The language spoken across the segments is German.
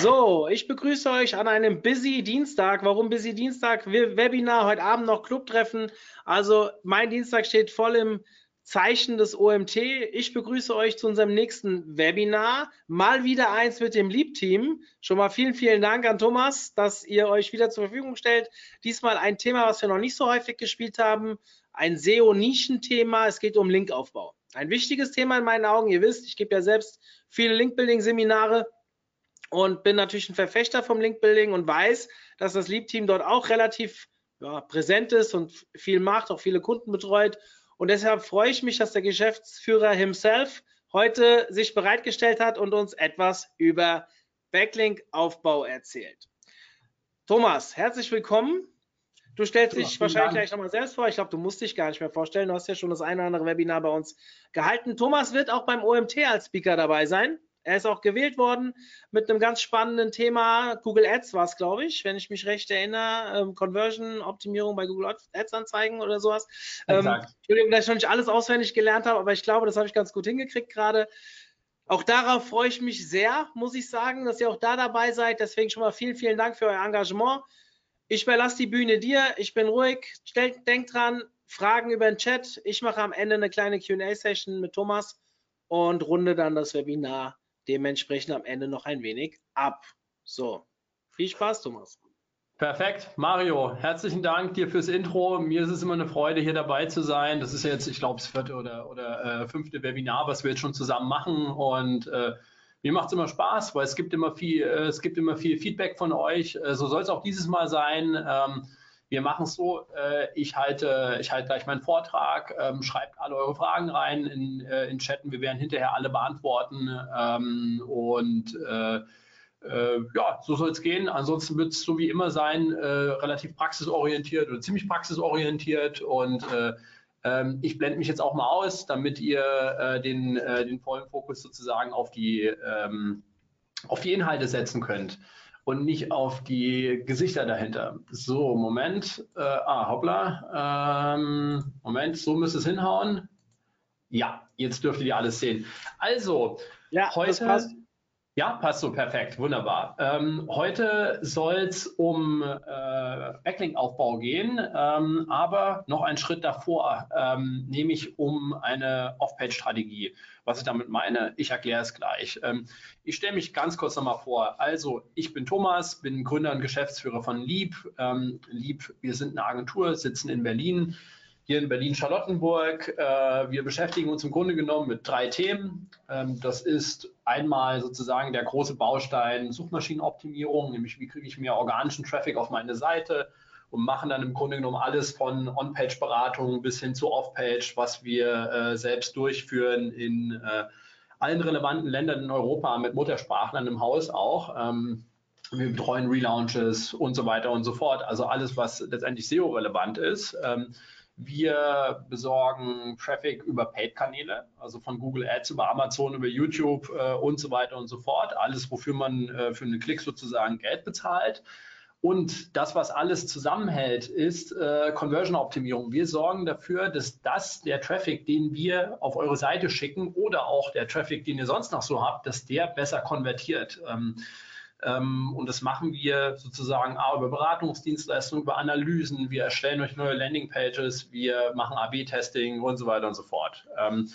So, ich begrüße euch an einem Busy Dienstag. Warum Busy Dienstag? Webinar, heute Abend noch Clubtreffen. Also mein Dienstag steht voll im Zeichen des OMT. Ich begrüße euch zu unserem nächsten Webinar. Mal wieder eins mit dem Lieb-Team. Schon mal vielen, vielen Dank an Thomas, dass ihr euch wieder zur Verfügung stellt. Diesmal ein Thema, was wir noch nicht so häufig gespielt haben. Ein SEO-Nischenthema. Es geht um Linkaufbau. Ein wichtiges Thema in meinen Augen. Ihr wisst, ich gebe ja selbst viele Link-Building-Seminare und bin natürlich ein Verfechter vom Link-Building und weiß, dass das Leap-Team dort auch relativ ja, präsent ist und viel macht, auch viele Kunden betreut. Und deshalb freue ich mich, dass der Geschäftsführer himself heute sich bereitgestellt hat und uns etwas über Backlink-Aufbau erzählt. Thomas, herzlich willkommen. Du stellst dich ja, wahrscheinlich gleich nochmal selbst vor. Ich glaube, du musst dich gar nicht mehr vorstellen. Du hast ja schon das eine oder andere Webinar bei uns gehalten. Thomas wird auch beim OMT als Speaker dabei sein. Er ist auch gewählt worden mit einem ganz spannenden Thema. Google Ads war es, glaube ich, wenn ich mich recht erinnere. Ähm, Conversion-Optimierung bei Google Ads-Anzeigen oder sowas. Ähm, Entschuldigung, dass ich noch nicht alles auswendig gelernt habe, aber ich glaube, das habe ich ganz gut hingekriegt gerade. Auch darauf freue ich mich sehr, muss ich sagen, dass ihr auch da dabei seid. Deswegen schon mal vielen, vielen Dank für euer Engagement. Ich überlasse die Bühne dir. Ich bin ruhig. Stellt, denkt dran, Fragen über den Chat. Ich mache am Ende eine kleine QA-Session mit Thomas und runde dann das Webinar dementsprechend am Ende noch ein wenig ab. So, viel Spaß, Thomas. Perfekt. Mario, herzlichen Dank dir fürs Intro. Mir ist es immer eine Freude, hier dabei zu sein. Das ist jetzt, ich glaube, das vierte oder, oder äh, fünfte Webinar, was wir jetzt schon zusammen machen. Und äh, mir macht es immer Spaß, weil es gibt immer viel, äh, es gibt immer viel Feedback von euch. Äh, so soll es auch dieses Mal sein. Ähm, wir machen es so, äh, ich, halte, ich halte gleich meinen Vortrag, ähm, schreibt alle eure Fragen rein in, äh, in Chatten, wir werden hinterher alle beantworten ähm, und äh, äh ja, so soll es gehen. Ansonsten wird es so wie immer sein, äh, relativ praxisorientiert oder ziemlich praxisorientiert und äh, ähm, ich blende mich jetzt auch mal aus, damit ihr den, den vollen Fokus sozusagen auf die, ähm, auf die Inhalte setzen könnt und nicht auf die Gesichter dahinter. So, Moment. Äh, ah, hoppla. Ähm, Moment, so müsste es hinhauen. Ja, jetzt dürftet ihr alles sehen. Also, ja, heute. Ja, passt so perfekt, wunderbar. Ähm, heute soll es um äh, Backlink-Aufbau gehen, ähm, aber noch einen Schritt davor, ähm, nämlich um eine Off-Page-Strategie. Was ich damit meine, ich erkläre es gleich. Ähm, ich stelle mich ganz kurz nochmal vor. Also, ich bin Thomas, bin Gründer und Geschäftsführer von Lieb. Ähm, Lieb, wir sind eine Agentur, sitzen in Berlin hier in Berlin-Charlottenburg. Äh, wir beschäftigen uns im Grunde genommen mit drei Themen. Ähm, das ist einmal sozusagen der große Baustein Suchmaschinenoptimierung, nämlich wie kriege ich mehr organischen Traffic auf meine Seite und machen dann im Grunde genommen alles von On-Page-Beratung bis hin zu Off-Page, was wir äh, selbst durchführen in äh, allen relevanten Ländern in Europa mit Muttersprachlern im Haus auch. Ähm, wir betreuen Relaunches und so weiter und so fort. Also alles, was letztendlich SEO-relevant ist. Ähm, wir besorgen Traffic über Paid-Kanäle, also von Google Ads über Amazon, über YouTube äh, und so weiter und so fort. Alles, wofür man äh, für einen Klick sozusagen Geld bezahlt. Und das, was alles zusammenhält, ist äh, Conversion-Optimierung. Wir sorgen dafür, dass das, der Traffic, den wir auf eure Seite schicken oder auch der Traffic, den ihr sonst noch so habt, dass der besser konvertiert. Ähm, und das machen wir sozusagen A, über Beratungsdienstleistungen, über Analysen. Wir erstellen euch neue Landingpages, wir machen AB-Testing und so weiter und so fort. Ähm,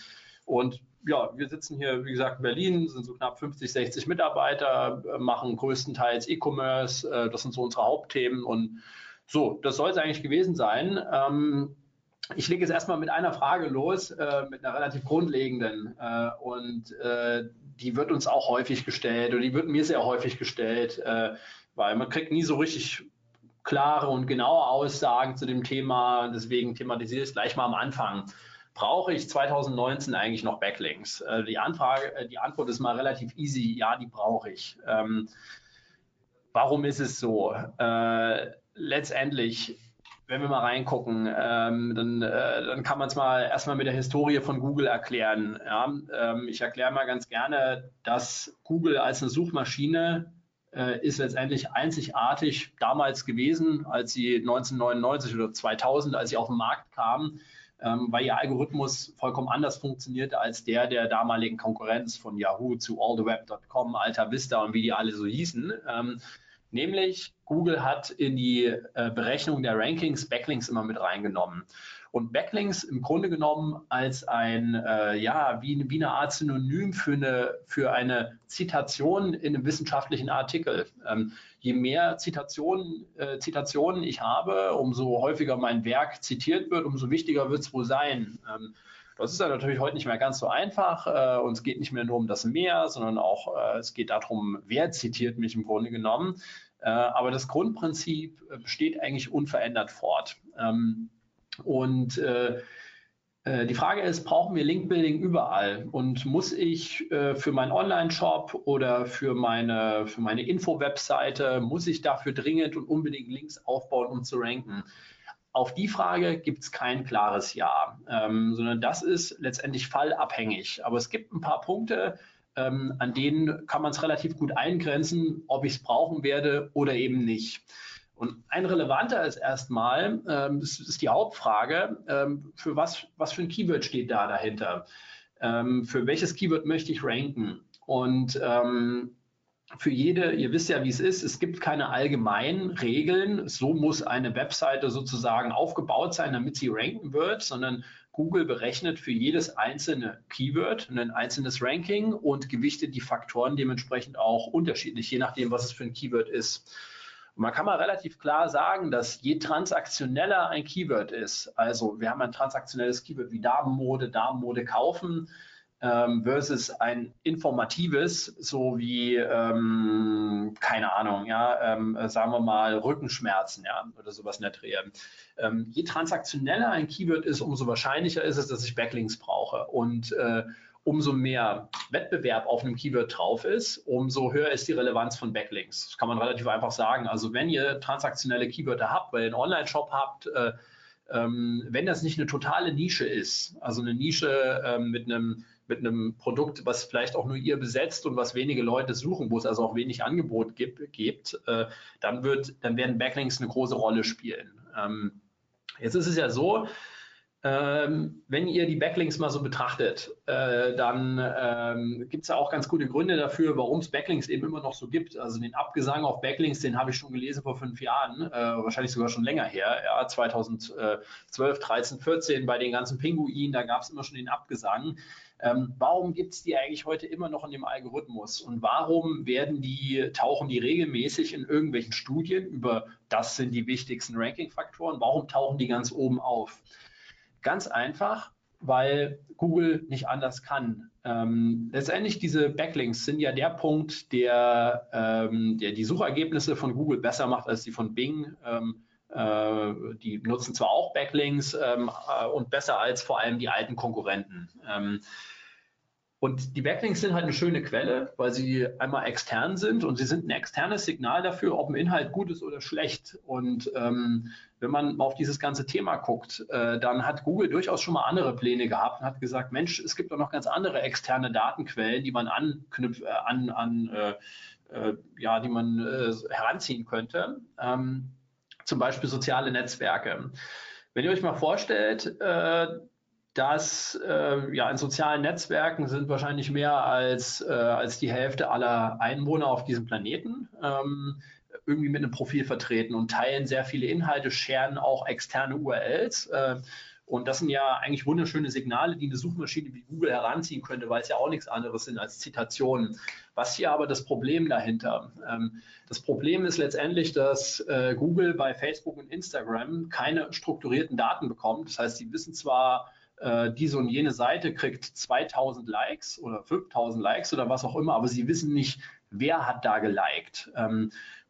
und ja, wir sitzen hier, wie gesagt, in Berlin, sind so knapp 50, 60 Mitarbeiter, äh, machen größtenteils E-Commerce. Äh, das sind so unsere Hauptthemen. Und so, das soll es eigentlich gewesen sein. Ähm, ich lege jetzt erstmal mit einer Frage los, äh, mit einer relativ grundlegenden. Äh, und äh, die wird uns auch häufig gestellt oder die wird mir sehr häufig gestellt, äh, weil man kriegt nie so richtig klare und genaue Aussagen zu dem Thema. Deswegen thematisiere ich es gleich mal am Anfang. Brauche ich 2019 eigentlich noch Backlinks? Äh, die, Anfrage, äh, die Antwort ist mal relativ easy. Ja, die brauche ich. Ähm, warum ist es so? Äh, letztendlich, wenn wir mal reingucken, ähm, dann, äh, dann kann man es mal erstmal mit der Historie von Google erklären. Ja? Ähm, ich erkläre mal ganz gerne, dass Google als eine Suchmaschine äh, ist letztendlich einzigartig damals gewesen, als sie 1999 oder 2000, als sie auf den Markt kamen, ähm, weil ihr Algorithmus vollkommen anders funktionierte als der der damaligen Konkurrenz von Yahoo zu alltheweb.com, Alta Vista und wie die alle so hießen. Ähm, nämlich Google hat in die äh, Berechnung der Rankings Backlinks immer mit reingenommen und Backlinks im Grunde genommen als ein, äh, ja, wie, wie, eine Art Synonym für eine, für eine Zitation in einem wissenschaftlichen Artikel. Ähm, je mehr Zitationen, äh, Zitationen ich habe, umso häufiger mein Werk zitiert wird, umso wichtiger wird es wohl sein. Ähm, das ist ja natürlich heute nicht mehr ganz so einfach äh, und es geht nicht mehr nur um das Mehr, sondern auch äh, es geht darum, wer zitiert mich im Grunde genommen. Äh, aber das Grundprinzip äh, besteht eigentlich unverändert fort. Ähm, und äh, die Frage ist, brauchen wir Linkbuilding überall? Und muss ich äh, für meinen Online-Shop oder für meine, für meine Info-Webseite, muss ich dafür dringend und unbedingt Links aufbauen, um zu ranken? Auf die Frage gibt es kein klares Ja, ähm, sondern das ist letztendlich fallabhängig. Aber es gibt ein paar Punkte, ähm, an denen kann man es relativ gut eingrenzen, ob ich es brauchen werde oder eben nicht. Und ein relevanter ist erstmal, ähm, das ist die Hauptfrage, ähm, für was, was für ein Keyword steht da dahinter? Ähm, für welches Keyword möchte ich ranken? Und ähm, für jede, ihr wisst ja, wie es ist, es gibt keine allgemeinen Regeln. So muss eine Webseite sozusagen aufgebaut sein, damit sie ranken wird, sondern Google berechnet für jedes einzelne Keyword ein einzelnes Ranking und gewichtet die Faktoren dementsprechend auch unterschiedlich, je nachdem, was es für ein Keyword ist. Und man kann mal relativ klar sagen, dass je transaktioneller ein Keyword ist, also wir haben ein transaktionelles Keyword wie Damenmode, Damenmode kaufen, ähm, versus ein informatives, so wie, ähm, keine Ahnung, ja, ähm, sagen wir mal Rückenschmerzen, ja, oder sowas in der Dreh. Ähm, je transaktioneller ein Keyword ist, umso wahrscheinlicher ist es, dass ich Backlinks brauche. Und äh, umso mehr Wettbewerb auf einem Keyword drauf ist, umso höher ist die Relevanz von Backlinks. Das kann man relativ einfach sagen. Also wenn ihr transaktionelle Keywörter habt, weil ihr einen Online-Shop habt, äh, ähm, wenn das nicht eine totale Nische ist, also eine Nische äh, mit einem mit einem Produkt, was vielleicht auch nur ihr besetzt und was wenige Leute suchen, wo es also auch wenig Angebot gibt, gibt äh, dann wird, dann werden Backlinks eine große Rolle spielen. Ähm, jetzt ist es ja so, ähm, wenn ihr die Backlinks mal so betrachtet, äh, dann ähm, gibt es ja auch ganz gute Gründe dafür, warum es Backlinks eben immer noch so gibt. Also den Abgesang auf Backlinks, den habe ich schon gelesen vor fünf Jahren, äh, wahrscheinlich sogar schon länger her, ja, 2012, 13, 14 bei den ganzen Pinguinen, da gab es immer schon den Abgesang. Ähm, warum gibt es die eigentlich heute immer noch in dem Algorithmus? Und warum werden die, tauchen die regelmäßig in irgendwelchen Studien über das sind die wichtigsten Ranking-Faktoren? Warum tauchen die ganz oben auf? Ganz einfach, weil Google nicht anders kann. Ähm, letztendlich diese Backlinks sind ja der Punkt, der, ähm, der die Suchergebnisse von Google besser macht als die von Bing. Ähm, äh, die nutzen zwar auch Backlinks ähm, äh, und besser als vor allem die alten Konkurrenten. Ähm, und die Backlinks sind halt eine schöne Quelle, weil sie einmal extern sind und sie sind ein externes Signal dafür, ob ein Inhalt gut ist oder schlecht. Und ähm, wenn man auf dieses ganze Thema guckt, äh, dann hat Google durchaus schon mal andere Pläne gehabt und hat gesagt, Mensch, es gibt auch noch ganz andere externe Datenquellen, die man anknüpft, äh, an, an äh, äh, ja, die man äh, heranziehen könnte. Ähm, zum Beispiel soziale Netzwerke. Wenn ihr euch mal vorstellt, äh, dass äh, ja in sozialen Netzwerken sind wahrscheinlich mehr als, äh, als die Hälfte aller Einwohner auf diesem Planeten ähm, irgendwie mit einem Profil vertreten und teilen sehr viele Inhalte, scheren auch externe URLs. Und das sind ja eigentlich wunderschöne Signale, die eine Suchmaschine wie Google heranziehen könnte, weil es ja auch nichts anderes sind als Zitationen. Was hier aber das Problem dahinter? Ähm, das Problem ist letztendlich, dass äh, Google bei Facebook und Instagram keine strukturierten Daten bekommt. Das heißt, sie wissen zwar, äh, diese und jene Seite kriegt 2000 Likes oder 5000 Likes oder was auch immer, aber sie wissen nicht, wer hat da geliked.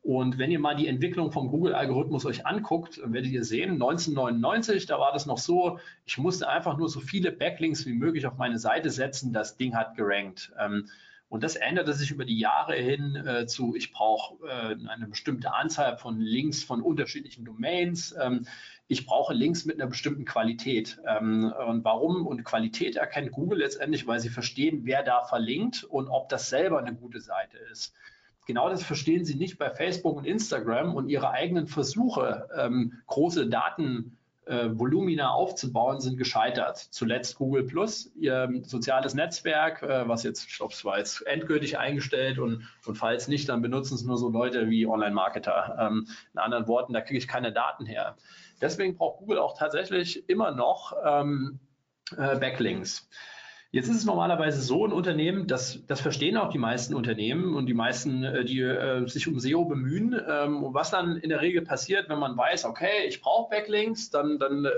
Und wenn ihr mal die Entwicklung vom Google-Algorithmus euch anguckt, werdet ihr sehen, 1999, da war das noch so, ich musste einfach nur so viele Backlinks wie möglich auf meine Seite setzen, das Ding hat gerankt. Ähm, Und das änderte sich über die Jahre hin äh, zu, ich brauche äh, eine bestimmte Anzahl von Links von unterschiedlichen Domains. Ähm, ich brauche Links mit einer bestimmten Qualität. Ähm, und warum? Und Qualität erkennt Google letztendlich, weil sie verstehen, wer da verlinkt und ob das selber eine gute Seite ist genau das verstehen sie nicht bei Facebook und Instagram und ihre eigenen Versuche, ähm, große Datenvolumina äh, aufzubauen, sind gescheitert. Zuletzt Google Plus, ihr soziales Netzwerk, äh, was jetzt, ich glaube, es war jetzt endgültig eingestellt und, und falls nicht, dann benutzen es nur so Leute wie Online-Marketer. Ähm, in anderen Worten, da kriege ich keine Daten her. Deswegen braucht Google auch tatsächlich immer noch ähm, äh, Backlinks. Jetzt ist es normalerweise so ein Unternehmen, das, das verstehen auch die meisten Unternehmen und die meisten, äh, die äh, sich um SEO bemühen. Ähm, was dann in der Regel passiert, wenn man weiß, okay, ich brauche Backlinks, dann, dann äh,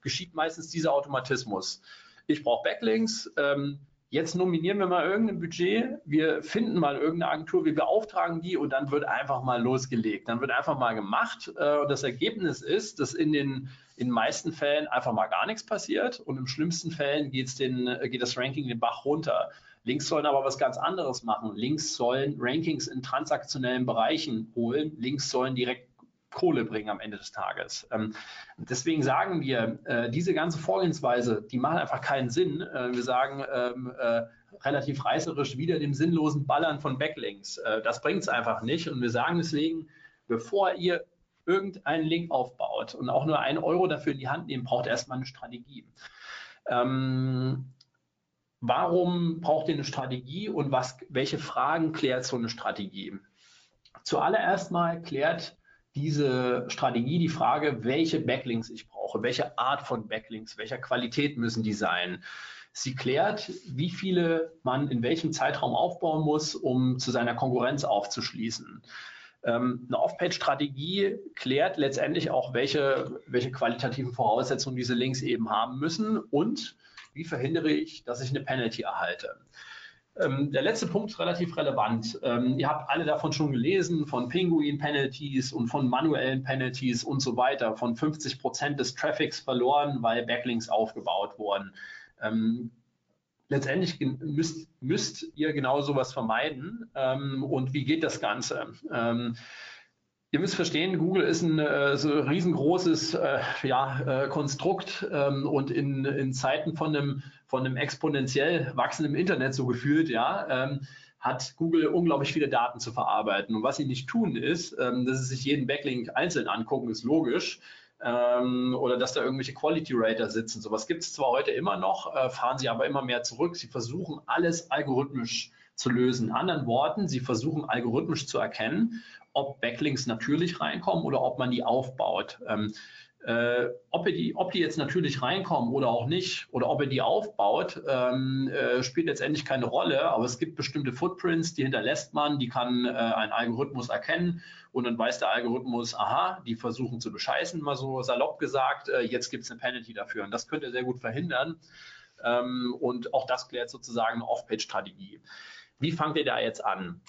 geschieht meistens dieser Automatismus. Ich brauche Backlinks, ähm, jetzt nominieren wir mal irgendein Budget, wir finden mal irgendeine Agentur, wir beauftragen die und dann wird einfach mal losgelegt. Dann wird einfach mal gemacht äh, und das Ergebnis ist, dass in den in meisten Fällen einfach mal gar nichts passiert und im schlimmsten Fällen geht's den, geht das Ranking den Bach runter. Links sollen aber was ganz anderes machen. Links sollen Rankings in transaktionellen Bereichen holen. Links sollen direkt Kohle bringen am Ende des Tages. Ähm, deswegen sagen wir, äh, diese ganze Vorgehensweise, die macht einfach keinen Sinn. Äh, wir sagen ähm, äh, relativ reißerisch wieder dem sinnlosen Ballern von Backlinks. Äh, das bringt es einfach nicht. Und wir sagen deswegen, bevor ihr irgendeinen Link aufbaut und auch nur einen Euro dafür in die Hand nehmen, braucht erstmal eine Strategie. Ähm, warum braucht ihr eine Strategie und was, welche Fragen klärt so eine Strategie? Zuallererst mal klärt diese Strategie die Frage, welche Backlinks ich brauche, welche Art von Backlinks, welcher Qualität müssen die sein. Sie klärt, wie viele man in welchem Zeitraum aufbauen muss, um zu seiner Konkurrenz aufzuschließen. Ähm, eine Off-Page-Strategie klärt letztendlich auch, welche, welche qualitativen Voraussetzungen diese Links eben haben müssen und wie verhindere ich, dass ich eine Penalty erhalte. Ähm, der letzte Punkt ist relativ relevant. Ähm, ihr habt alle davon schon gelesen, von Pinguin-Penalties und von manuellen Penalties und so weiter, von 50 Prozent des Traffics verloren, weil Backlinks aufgebaut wurden. Ähm, letztendlich müsst, müsst, ihr genau sowas vermeiden. Ähm, und wie geht das Ganze? Ähm, Ihr müsst verstehen, Google ist ein äh, so riesengroßes äh, ja, äh, Konstrukt ähm, und in, in Zeiten von einem, von einem exponentiell wachsenden Internet so gefühlt, ja, ähm, hat Google unglaublich viele Daten zu verarbeiten. Und was sie nicht tun ist, ähm, dass sie sich jeden Backlink einzeln angucken, ist logisch. Ähm, oder dass da irgendwelche Quality Rater sitzen. Sowas gibt es zwar heute immer noch, äh, fahren sie aber immer mehr zurück. Sie versuchen alles algorithmisch zu lösen. In anderen Worten, sie versuchen algorithmisch zu erkennen, ob Backlinks natürlich reinkommen oder ob man die aufbaut. Ähm, äh, ob, die, ob, die, jetzt natürlich reinkommen oder auch nicht, oder ob er die aufbaut, ähm, äh, spielt letztendlich keine Rolle. Aber es gibt bestimmte Footprints, die hinterlässt man, die kann äh, ein Algorithmus erkennen und dann weiß der Algorithmus, aha, die versuchen zu bescheißen, mal so salopp gesagt, äh, jetzt gibt es eine Penalty dafür. Und das könnte er sehr gut verhindern. Ähm, und auch das klärt sozusagen eine Off-Page-Strategie. Wie fangt ihr da jetzt an?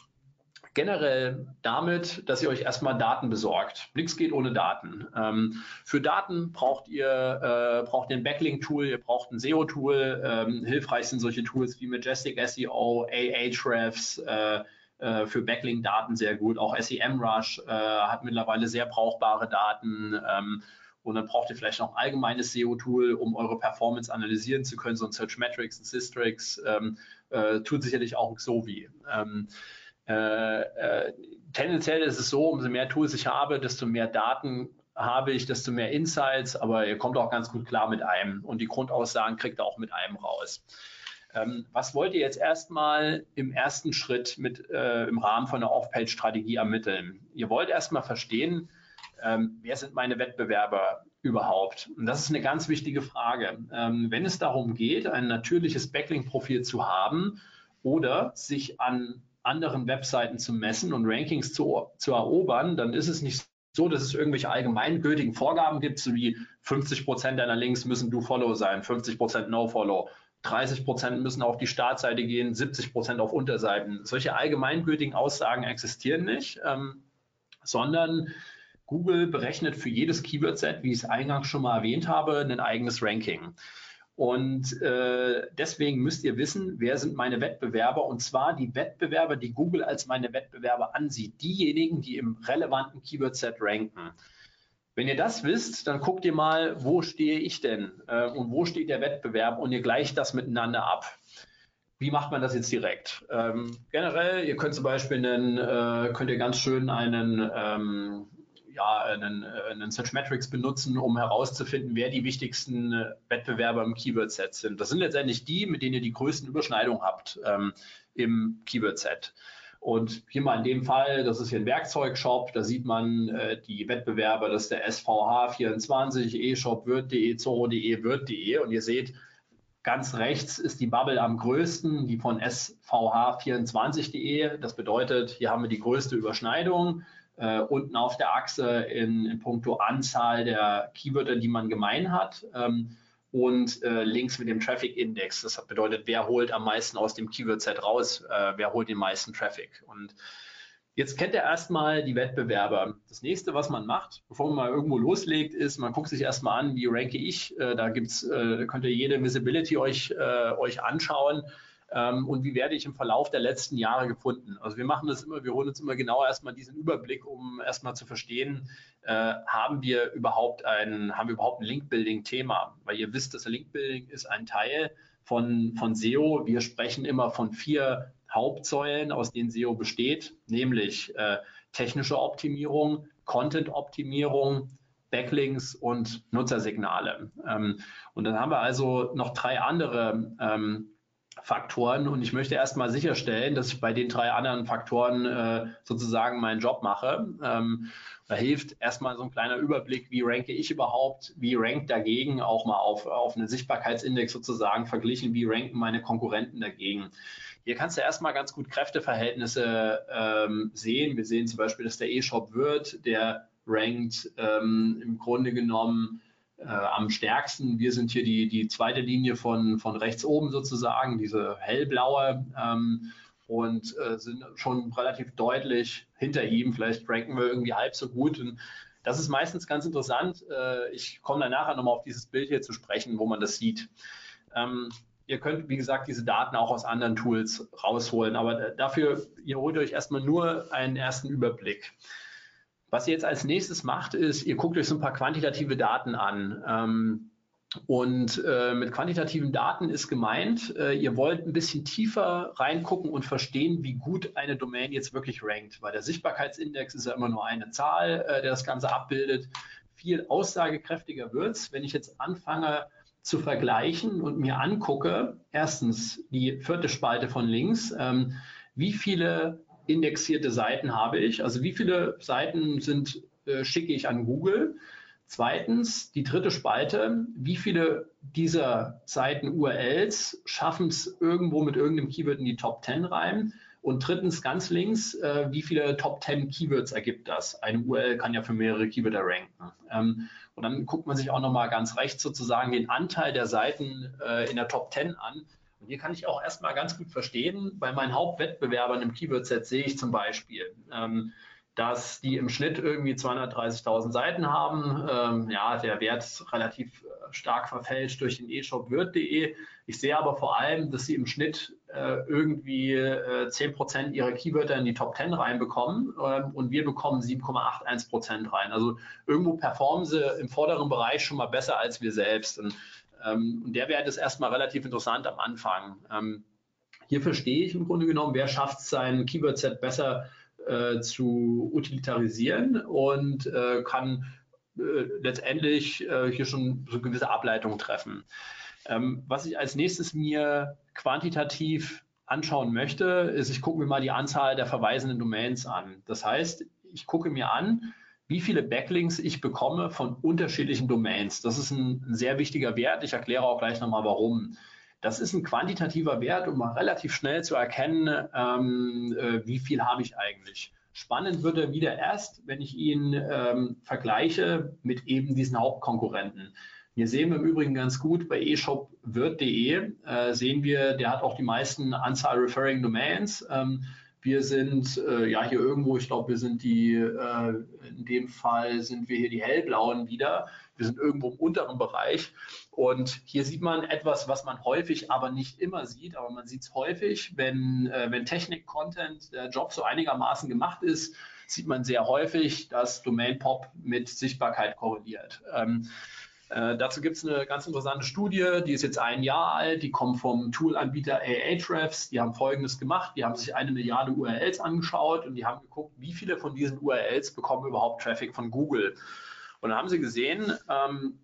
Generell damit, dass ihr euch erstmal Daten besorgt. Nichts geht ohne Daten. Ähm, für Daten braucht ihr, äh, braucht ein Backlink-Tool, ihr braucht ein SEO-Tool. Ähm, hilfreich sind solche Tools wie Majestic SEO, Ahrefs, äh, äh, für Backlink-Daten sehr gut. Auch SEMrush äh, hat mittlerweile sehr brauchbare Daten. Ähm, und dann braucht ihr vielleicht noch ein allgemeines SEO-Tool, um eure Performance analysieren zu können, so ein Searchmetrics, ein Systrix, ähm, äh, tut sicherlich auch Xovi. Ähm, äh, äh, tendenziell ist es so, umso mehr Tools ich habe, desto mehr Daten habe ich, desto mehr Insights, aber ihr kommt auch ganz gut klar mit einem und die Grundaussagen kriegt ihr auch mit einem raus. Ähm, was wollt ihr jetzt erstmal im ersten Schritt mit äh, im Rahmen von einer Off-Page-Strategie ermitteln? Ihr wollt erstmal verstehen, ähm, wer sind meine Wettbewerber überhaupt? Und das ist eine ganz wichtige Frage. Ähm, wenn es darum geht, ein natürliches Backlink-Profil zu haben oder sich an anderen Webseiten zu messen und Rankings zu, zu erobern, dann ist es nicht so, dass es irgendwelche allgemeingültigen Vorgaben gibt, so wie 50 Prozent deiner Links müssen Do-Follow sein, 50 Prozent No-Follow, 30 Prozent müssen auf die Startseite gehen, 70 Prozent auf Unterseiten. Solche allgemeingültigen Aussagen existieren nicht, ähm, sondern Google berechnet für jedes Keyword-Set, wie ich es eingangs schon mal erwähnt habe, ein eigenes Ranking. Und äh, deswegen müsst ihr wissen, wer sind meine Wettbewerber und zwar die Wettbewerber, die Google als meine Wettbewerber ansieht, diejenigen, die im relevanten Keyword-Set ranken. Wenn ihr das wisst, dann guckt ihr mal, wo stehe ich denn äh, und wo steht der Wettbewerb und ihr gleicht das miteinander ab. Wie macht man das jetzt direkt? Ähm, generell, ihr könnt zum Beispiel einen, äh, könnt ihr ganz schön einen ähm, ja, einen, äh, einen Searchmetrics benutzen, um herauszufinden, wer die wichtigsten äh, Wettbewerber im Keyword-Set sind. Das sind letztendlich die, mit denen ihr die größten Überschneidungen habt ähm, im Keyword-Set. Und hier mal in dem Fall, das ist hier ein Werkzeugshop, da sieht man äh, die Wettbewerber, das ist der SVH24, eShop, Wirt.de, Zoro.de, Wirt.de und ihr seht, ganz rechts ist die Bubble am größten, die von SVH24.de. Das bedeutet, hier haben wir die größte Überschneidung äh, unten auf der Achse in, in puncto Anzahl der Keywörter, die man gemein hat. Ähm, und äh, links mit dem Traffic Index. Das bedeutet, wer holt am meisten aus dem Keyword-Set raus, äh, wer holt den meisten Traffic. Und jetzt kennt ihr erstmal die Wettbewerber. Das nächste, was man macht, bevor man mal irgendwo loslegt, ist, man guckt sich erstmal an, wie ranke ich. Äh, da gibt's, äh, könnt ihr jede Visibility euch, äh, euch anschauen ähm, und wie werde ich im Verlauf der letzten Jahre gefunden. Also wir machen das immer, wir holen uns immer genau erstmal diesen Überblick, um erstmal zu verstehen, äh, haben wir überhaupt ein, haben wir überhaupt ein Link-Building-Thema? Weil ihr wisst, das Link-Building ist ein Teil von, von SEO. Wir sprechen immer von vier Hauptsäulen, aus denen SEO besteht, nämlich äh, technische Optimierung, Content-Optimierung, Backlinks und Nutzersignale. Ähm, und dann haben wir also noch drei andere ähm, Faktoren und ich möchte erstmal sicherstellen, dass ich bei den drei anderen Faktoren äh, sozusagen meinen Job mache. Ähm, da hilft erstmal so ein kleiner Überblick, wie ranke ich überhaupt, wie rankt dagegen, auch mal auf, auf einen Sichtbarkeitsindex sozusagen verglichen, wie ranken meine Konkurrenten dagegen. Hier kannst du erstmal ganz gut Kräfteverhältnisse ähm, sehen. Wir sehen zum Beispiel, dass der E-Shop wird, der rankt ähm, im Grunde genommen äh, am stärksten. Wir sind hier die, die zweite Linie von, von rechts oben sozusagen, diese hellblaue. Ähm, und äh, sind schon relativ deutlich hinter ihm. Vielleicht ranken wir irgendwie halb so gut. Und das ist meistens ganz interessant. Äh, ich komme dann nachher nochmal auf dieses Bild hier zu sprechen, wo man das sieht. Ähm, ihr könnt, wie gesagt, diese Daten auch aus anderen Tools rausholen, aber dafür, ihr holt euch erstmal nur einen ersten Überblick. Was ihr jetzt als nächstes macht, ist, ihr guckt euch so ein paar quantitative Daten an. Ähm, und äh, mit quantitativen Daten ist gemeint, äh, ihr wollt ein bisschen tiefer reingucken und verstehen, wie gut eine Domain jetzt wirklich rankt. Weil der Sichtbarkeitsindex ist ja immer nur eine Zahl, äh, der das Ganze abbildet. Viel aussagekräftiger wird es, wenn ich jetzt anfange zu vergleichen und mir angucke, erstens die vierte Spalte von links, ähm, wie viele indexierte Seiten habe ich? Also wie viele Seiten sind, äh, schicke ich an Google? Zweitens, die dritte Spalte, wie viele dieser Seiten URLs schaffen es irgendwo mit irgendeinem Keyword in die Top 10 rein? Und drittens, ganz links, äh, wie viele Top 10 Keywords ergibt das? Eine URL kann ja für mehrere Keywörter ranken. Ähm, und dann guckt man sich auch nochmal ganz rechts sozusagen den Anteil der Seiten äh, in der Top 10 an. Und hier kann ich auch erstmal ganz gut verstehen, bei meinen Hauptwettbewerbern im Keyword-Set sehe ich zum Beispiel, ähm, dass die im Schnitt irgendwie 230.000 Seiten haben. Ähm, ja, der Wert relativ äh, stark verfälscht durch den E-Shop Wirt.de. Ich sehe aber vor allem, dass sie im Schnitt äh, irgendwie äh, 10% ihrer Keywörter in die Top 10 reinbekommen ähm, und wir bekommen 7,81% rein. Also irgendwo performen sie im vorderen Bereich schon mal besser als wir selbst. Und und der Wert ist erstmal relativ interessant am Anfang. Ähm, hier verstehe ich im Grunde genommen, wer schafft es, sein Keyword-Set besser äh, zu utilitarisieren und äh, kann äh, letztendlich äh, hier schon so gewisse Ableitungen treffen. Ähm, was ich als nächstes mir quantitativ anschauen möchte, ist, ich gucke mir mal die Anzahl der verweisenden Domains an. Das heißt, ich gucke mir an, wie viele Backlinks ich bekomme von unterschiedlichen Domains. Das ist ein, sehr wichtiger Wert. Ich erkläre auch gleich nochmal, warum. Das ist ein quantitativer Wert, um mal relativ schnell zu erkennen, ähm, äh, wie viel habe ich eigentlich. Spannend wird er wieder erst, wenn ich ihn ähm, vergleiche mit eben diesen Hauptkonkurrenten. Hier sehen wir im Übrigen ganz gut bei eShopWirt.de, äh, sehen wir, der hat auch die meisten Anzahl Referring Domains. Ähm, Wir sind äh, ja hier irgendwo, ich glaube, wir sind die, äh, in dem Fall sind wir hier die hellblauen wieder. Wir sind irgendwo im unteren Bereich. Und hier sieht man etwas, was man häufig, aber nicht immer sieht, aber man sieht es häufig, wenn, äh, wenn Technik-Content, der Job so einigermaßen gemacht ist, sieht man sehr häufig, dass Domain-Pop mit Sichtbarkeit korreliert. Ähm, äh, dazu gibt es eine ganz interessante Studie, die ist jetzt ein Jahr alt, die kommt vom Tool-Anbieter Ahrefs. Die haben Folgendes gemacht, die haben sich eine Milliarde URLs angeschaut und die haben geguckt, wie viele von diesen URLs bekommen überhaupt Traffic von Google. Und dann haben sie gesehen, ähm,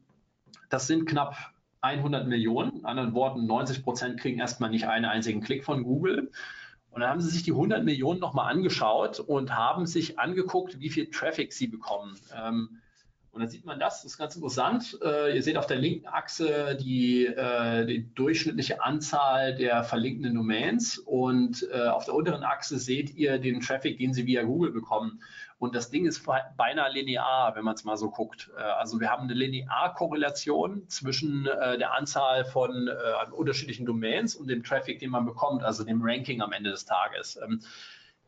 das sind knapp 100 Millionen. In anderen Worten, 90 Prozent kriegen erstmal nicht einen einzigen Klick von Google. Und dann haben sie sich die 100 Millionen nochmal angeschaut und haben sich angeguckt, wie viel Traffic sie bekommen. Ähm, und dann sieht man das, das ist ganz interessant. Äh, ihr seht auf der linken Achse die, äh, die durchschnittliche Anzahl der verlinkten Domains und äh, auf der unteren Achse seht ihr den Traffic, den sie via Google bekommen. Und das Ding ist beinahe linear, wenn man es mal so guckt. Äh, also wir haben eine Linearkorrelation zwischen äh, der Anzahl von äh, unterschiedlichen Domains und dem Traffic, den man bekommt, also dem Ranking am Ende des Tages. Ähm,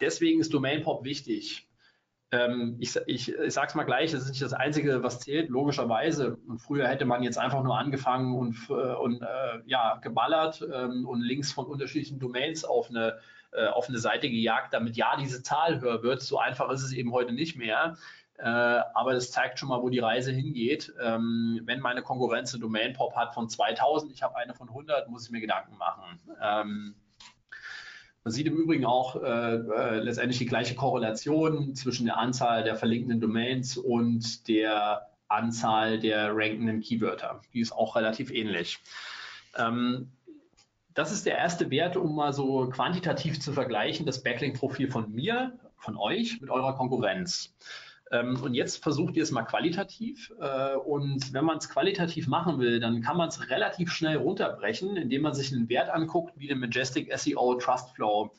deswegen ist Domain Pop wichtig. Ähm, ich, ich, ich sage es mal gleich, das ist nicht das Einzige, was zählt, logischerweise. Und früher hätte man jetzt einfach nur angefangen und, und äh, ja, geballert ähm, und Links von unterschiedlichen Domains auf eine äh, auf eine Seite gejagt, damit ja diese Zahl höher wird. So einfach ist es eben heute nicht mehr. Äh, aber das zeigt schon mal, wo die Reise hingeht. Ähm, wenn meine Konkurrenz eine Domain-Pop hat von 2000, ich habe eine von 100, muss ich mir Gedanken machen. Ähm, man sieht im Übrigen auch äh, äh, letztendlich die gleiche Korrelation zwischen der Anzahl der verlinkenden Domains und der Anzahl der rankenden Keywörter. Die ist auch relativ ähnlich. Ähm, das ist der erste Wert, um mal so quantitativ zu vergleichen, das Backlink-Profil von mir, von euch mit eurer Konkurrenz. Ähm, und jetzt versucht ihr es mal qualitativ. Äh, und wenn man es qualitativ machen will, dann kann man es relativ schnell runterbrechen, indem man sich einen Wert anguckt, wie den Majestic SEO Trust Flow.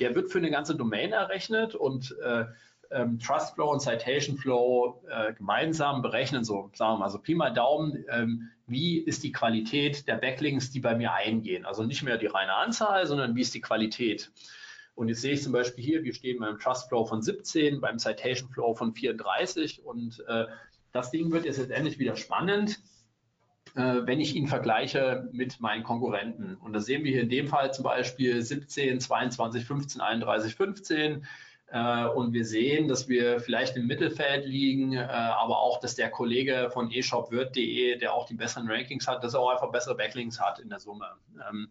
Der wird für eine ganze Domain errechnet und äh, ähm, Trust Flow und Citation Flow äh, gemeinsam berechnen, so sagen wir mal so Pi mal Daumen, ähm, wie ist die Qualität der Backlinks, die bei mir eingehen. Also nicht mehr die reine Anzahl, sondern wie ist die Qualität. Und jetzt sehe ich zum Beispiel hier, wir stehen beim Trust Flow von 17, beim Citation Flow von 34 und äh, das Ding wird jetzt letztendlich wieder spannend, äh, wenn ich ihn vergleiche mit meinen Konkurrenten. Und da sehen wir hier in dem Fall zum Beispiel 17, 22, 15, 31, 15. Äh, und wir sehen, dass wir vielleicht im Mittelfeld liegen, äh, aber auch, dass der Kollege von eShopWirt.de, der auch die besseren Rankings hat, dass er auch einfach bessere Backlinks hat in der Summe. Ähm,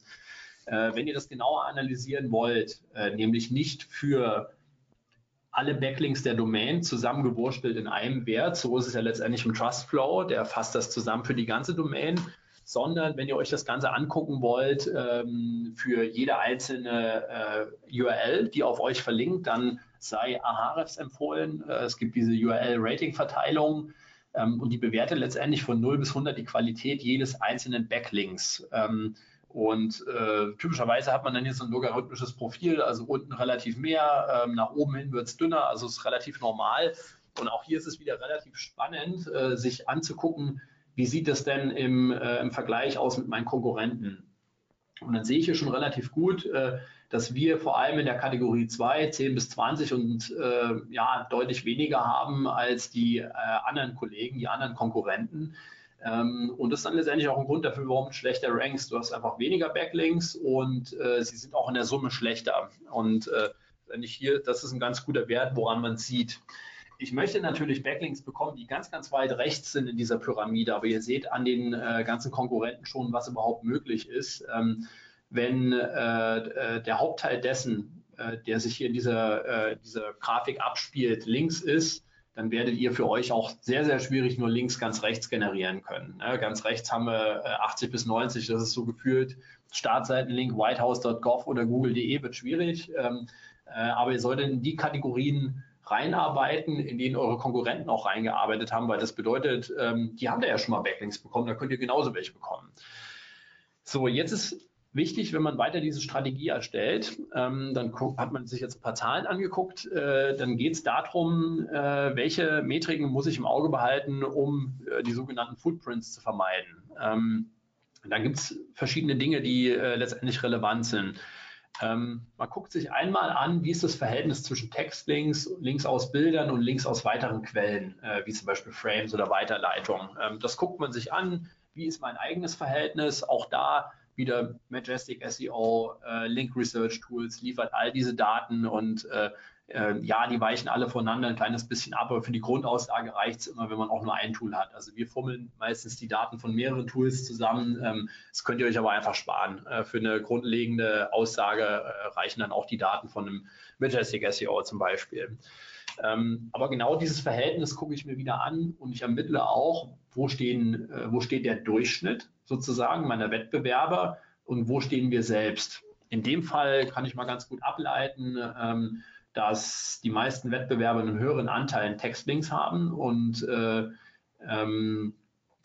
äh, wenn ihr das genauer analysieren wollt, nämlich nicht für alle Backlinks der Domain zusammengewurstelt in einem Wert, so ist es ja letztendlich im Trustflow, der fasst das zusammen für die ganze Domain, sondern wenn ihr euch das Ganze angucken wollt, ähm, für jede einzelne äh, URL, die auf euch verlinkt, dann sei Ahrefs empfohlen. Äh, es gibt diese URL-Rating-Verteilung ähm, und die bewertet letztendlich von 0 bis 100 die Qualität jedes einzelnen Backlinks. Ähm, und äh, typischerweise hat man dann hier so ein logarithmisches Profil, also unten relativ mehr, ähm, nach oben hin wird es dünner, also ist relativ normal. Und auch hier ist es wieder relativ spannend, äh, sich anzugucken, wie sieht es denn im, äh, im Vergleich aus mit meinen Konkurrenten. Und dann sehe ich hier schon relativ gut, äh, dass wir vor allem in der Kategorie 2, 10 bis 20 und äh, ja, deutlich weniger haben als die äh, anderen Kollegen, die anderen Konkurrenten. Ähm, und das ist dann letztendlich auch ein Grund dafür, warum du schlechter rankst. Du hast einfach weniger Backlinks und äh, sie sind auch in der Summe schlechter. Und äh, hier, das ist ein ganz guter Wert, woran man sieht. Ich möchte natürlich Backlinks bekommen, die ganz, ganz weit rechts sind in dieser Pyramide, aber ihr seht an den äh, ganzen Konkurrenten schon, was überhaupt möglich ist. Ähm, wenn äh, äh, der Hauptteil dessen, äh, der sich hier in dieser, äh, dieser Grafik abspielt, links ist, dann werdet ihr für euch auch sehr, sehr schwierig nur links ganz rechts generieren können. Ne? Ganz rechts haben wir 80 äh, bis 90, das ist so gefühlt Startseitenlink whitehouse.gov oder google.de wird schwierig. Ähm, äh, aber ihr solltet in die Kategorien reinarbeiten, in denen eure Konkurrenten auch reingearbeitet haben, weil das bedeutet, ähm, die haben da ja schon mal Backlinks bekommen, da könnt ihr genauso welche bekommen. So, jetzt ist wichtig, wenn man weiter diese Strategie erstellt, ähm, dann hat man sich jetzt ein paar Zahlen angeguckt, äh, dann geht es darum, äh, welche Metriken muss ich im Auge behalten, um äh, die sogenannten Footprints zu vermeiden. Ähm, dann gibt es verschiedene Dinge, die äh, letztendlich relevant sind. Ähm, man guckt sich einmal an, wie ist das Verhältnis zwischen Textlinks, Links aus Bildern und Links aus weiteren Quellen, äh, wie zum Beispiel Frames oder Weiterleitungen. Ähm, das guckt man sich an. Wie ist mein eigenes Verhältnis? Auch da wieder Majestic SEO, äh, Link Research Tools liefert all diese Daten und äh, äh, ja, die weichen alle voneinander ein kleines bisschen ab, aber für die Grundaussage reicht es immer, wenn man auch nur ein Tool hat. Also wir fummeln meistens die Daten von mehreren Tools zusammen. Ähm, das könnt ihr euch aber einfach sparen. Äh, für eine grundlegende Aussage äh, reichen dann auch die Daten von einem Majestic SEO zum Beispiel. Ähm, aber genau dieses Verhältnis gucke ich mir wieder an und ich ermittle auch, wo, stehen, äh, wo steht der Durchschnitt sozusagen meiner Wettbewerber und wo stehen wir selbst. In dem Fall kann ich mal ganz gut ableiten, ähm, dass die meisten Wettbewerber einen höheren Anteil an Textlinks haben und äh, ähm,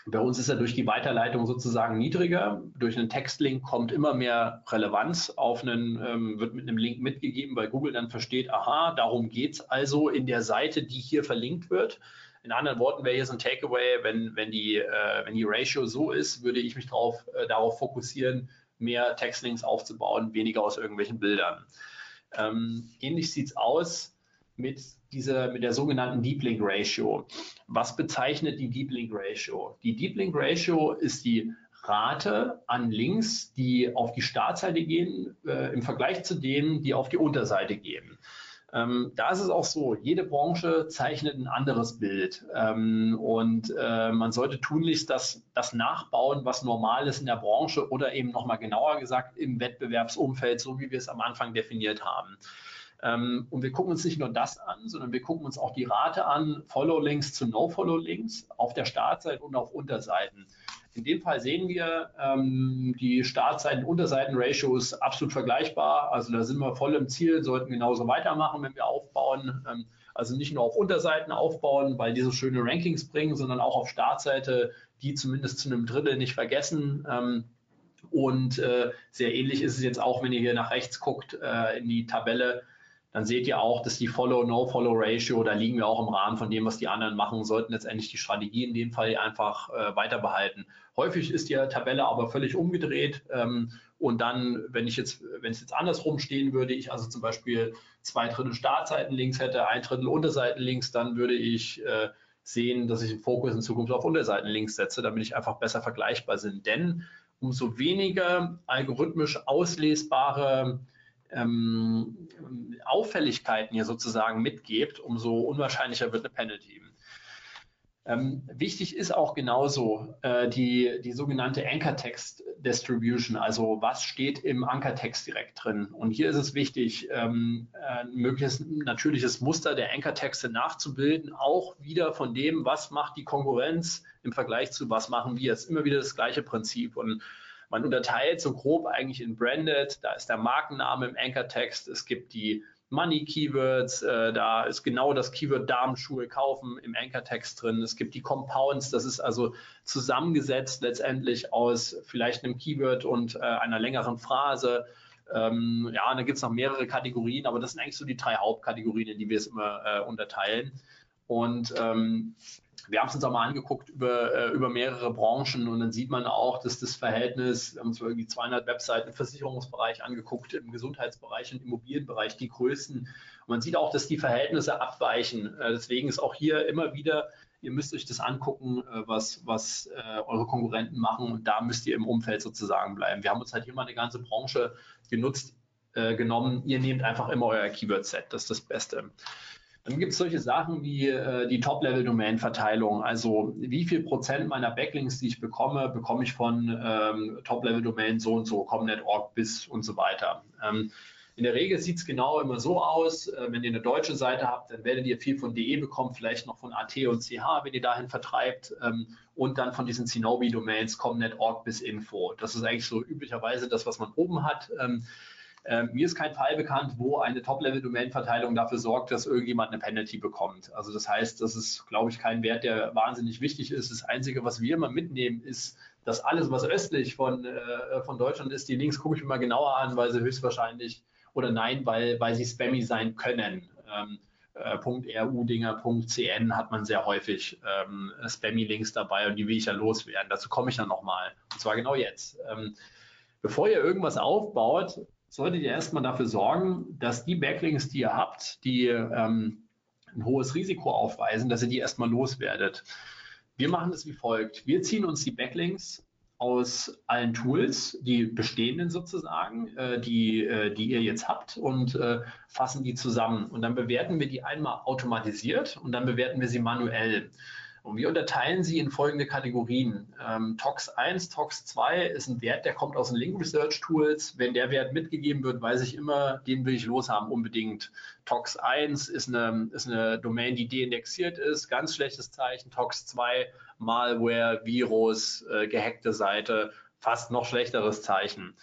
bei uns ist er durch die Weiterleitung sozusagen niedriger. Durch einen Textlink kommt immer mehr Relevanz auf einen, ähm, wird mit einem Link mitgegeben, weil Google dann versteht, aha, darum geht es also in der Seite, die hier verlinkt wird. In anderen Worten wäre jetzt ein Takeaway, wenn, wenn, die, äh, wenn die Ratio so ist, würde ich mich drauf, äh, darauf fokussieren, mehr Textlinks aufzubauen, weniger aus irgendwelchen Bildern. Ähm, ähnlich sieht es aus mit, dieser, mit der sogenannten Deep Link Ratio. Was bezeichnet die Deep Link Ratio? Die Deep Link Ratio ist die Rate an Links, die auf die Startseite gehen, äh, im Vergleich zu denen, die auf die Unterseite gehen. Ähm, da ist es auch so, jede Branche zeichnet ein anderes Bild. Ähm, und äh, man sollte tunlichst das, das nachbauen, was normal ist in der Branche oder eben nochmal genauer gesagt im Wettbewerbsumfeld, so wie wir es am Anfang definiert haben. Ähm, und wir gucken uns nicht nur das an, sondern wir gucken uns auch die Rate an, Follow-Links zu No-Follow-Links auf der Startseite und auf Unterseiten. In dem Fall sehen wir, ähm, die Startseiten-Unterseiten-Ratio ist absolut vergleichbar. Also da sind wir voll im Ziel, sollten genauso weitermachen, wenn wir aufbauen. Ähm, also nicht nur auf Unterseiten aufbauen, weil diese schöne Rankings bringen, sondern auch auf Startseite, die zumindest zu einem Drittel nicht vergessen. Ähm, und äh, sehr ähnlich ist es jetzt auch, wenn ihr hier nach rechts guckt äh, in die Tabelle dann seht ihr auch, dass die Follow-No-Follow-Ratio, da liegen wir auch im Rahmen von dem, was die anderen machen, sollten letztendlich die Strategie in dem Fall einfach äh, weiter behalten. Häufig ist die Tabelle aber völlig umgedreht ähm, und dann, wenn ich jetzt, wenn es jetzt andersrum stehen würde, ich also zum Beispiel zwei Drittel Startseiten links hätte, ein Drittel Unterseiten links, dann würde ich äh, sehen, dass ich den Fokus in Zukunft auf Unterseiten links setze, damit ich einfach besser vergleichbar sind. Denn umso weniger algorithmisch auslesbare ähm, Auffälligkeiten hier sozusagen mitgebt, umso unwahrscheinlicher wird eine Penalty. Ähm, wichtig ist auch genauso äh, die, die sogenannte Anchor Text Distribution, also was steht im Ankertext direkt drin. Und hier ist es wichtig, ähm, ein mögliches natürliches Muster der Ankertexte nachzubilden, auch wieder von dem, was macht die Konkurrenz im Vergleich zu was machen wir. Es ist immer wieder das gleiche Prinzip. Und man unterteilt so grob eigentlich in Branded, da ist der Markenname im Anchor-Text, es gibt die Money-Keywords, äh, da ist genau das Keyword Damenschuhe kaufen im Anchor-Text drin. Es gibt die Compounds, das ist also zusammengesetzt letztendlich aus vielleicht einem Keyword und äh, einer längeren Phrase. Ähm, ja, da gibt es noch mehrere Kategorien, aber das sind eigentlich so die drei Hauptkategorien, in die wir es immer äh, unterteilen. Und ähm, wir haben es uns auch mal angeguckt über, äh, über mehrere Branchen und dann sieht man auch, dass das Verhältnis, wir haben uns irgendwie 200 Webseiten im Versicherungsbereich angeguckt, im Gesundheitsbereich und Immobilienbereich die größten. Und man sieht auch, dass die Verhältnisse abweichen. Äh, deswegen ist auch hier immer wieder, ihr müsst euch das angucken, äh, was, was äh, eure Konkurrenten machen und da müsst ihr im Umfeld sozusagen bleiben. Wir haben uns halt hier mal eine ganze Branche genutzt, äh, genommen. Ihr nehmt einfach immer euer Keyword-Set, das ist das Beste. Dann gibt es solche Sachen wie äh, die Top-Level-Domain-Verteilung. Also wie viel Prozent meiner Backlinks, die ich bekomme, bekomme ich von ähm, Top-Level-Domain so und so, Comnet.org bis und so weiter. Ähm, in der Regel sieht es genau immer so aus, äh, wenn ihr eine deutsche Seite habt, dann werdet ihr viel von DE bekommen, vielleicht noch von AT und CH, wenn ihr dahin vertreibt ähm, und dann von diesen Zinobi-Domains, Comnet.org bis Info. Das ist eigentlich so üblicherweise das, was man oben hat. Ähm, ähm, mir ist kein Fall bekannt, wo eine Top-Level-Domain-Verteilung dafür sorgt, dass irgendjemand eine Penalty bekommt. Also das heißt, das ist, glaube ich, kein Wert, der wahnsinnig wichtig ist. Das Einzige, was wir immer mitnehmen, ist, dass alles, was östlich von, äh, von Deutschland ist, die Links gucke ich mir mal genauer an, weil sie höchstwahrscheinlich oder nein, weil, weil sie spammy sein können. Ähm, äh, .ru-Dinger, .cn hat man sehr häufig ähm, Spammy-Links dabei und die will ich ja loswerden. Dazu komme ich dann nochmal. Und zwar genau jetzt. Ähm, bevor ihr irgendwas aufbaut, solltet ihr erstmal dafür sorgen, dass die Backlinks, die ihr habt, die ähm, ein hohes Risiko aufweisen, dass ihr die erstmal loswerdet. Wir machen es wie folgt. Wir ziehen uns die Backlinks aus allen Tools, die bestehenden sozusagen, äh, die, äh, die ihr jetzt habt und äh, fassen die zusammen. Und dann bewerten wir die einmal automatisiert und dann bewerten wir sie manuell. Und wir unterteilen sie in folgende Kategorien. Ähm, TOX 1, TOX 2 ist ein Wert, der kommt aus den Link Research Tools. Wenn der Wert mitgegeben wird, weiß ich immer, den will ich loshaben, unbedingt. TOX 1 ist eine, ist eine Domain, die deindexiert ist, ganz schlechtes Zeichen. TOX 2, Malware, Virus, äh, gehackte Seite, fast noch schlechteres Zeichen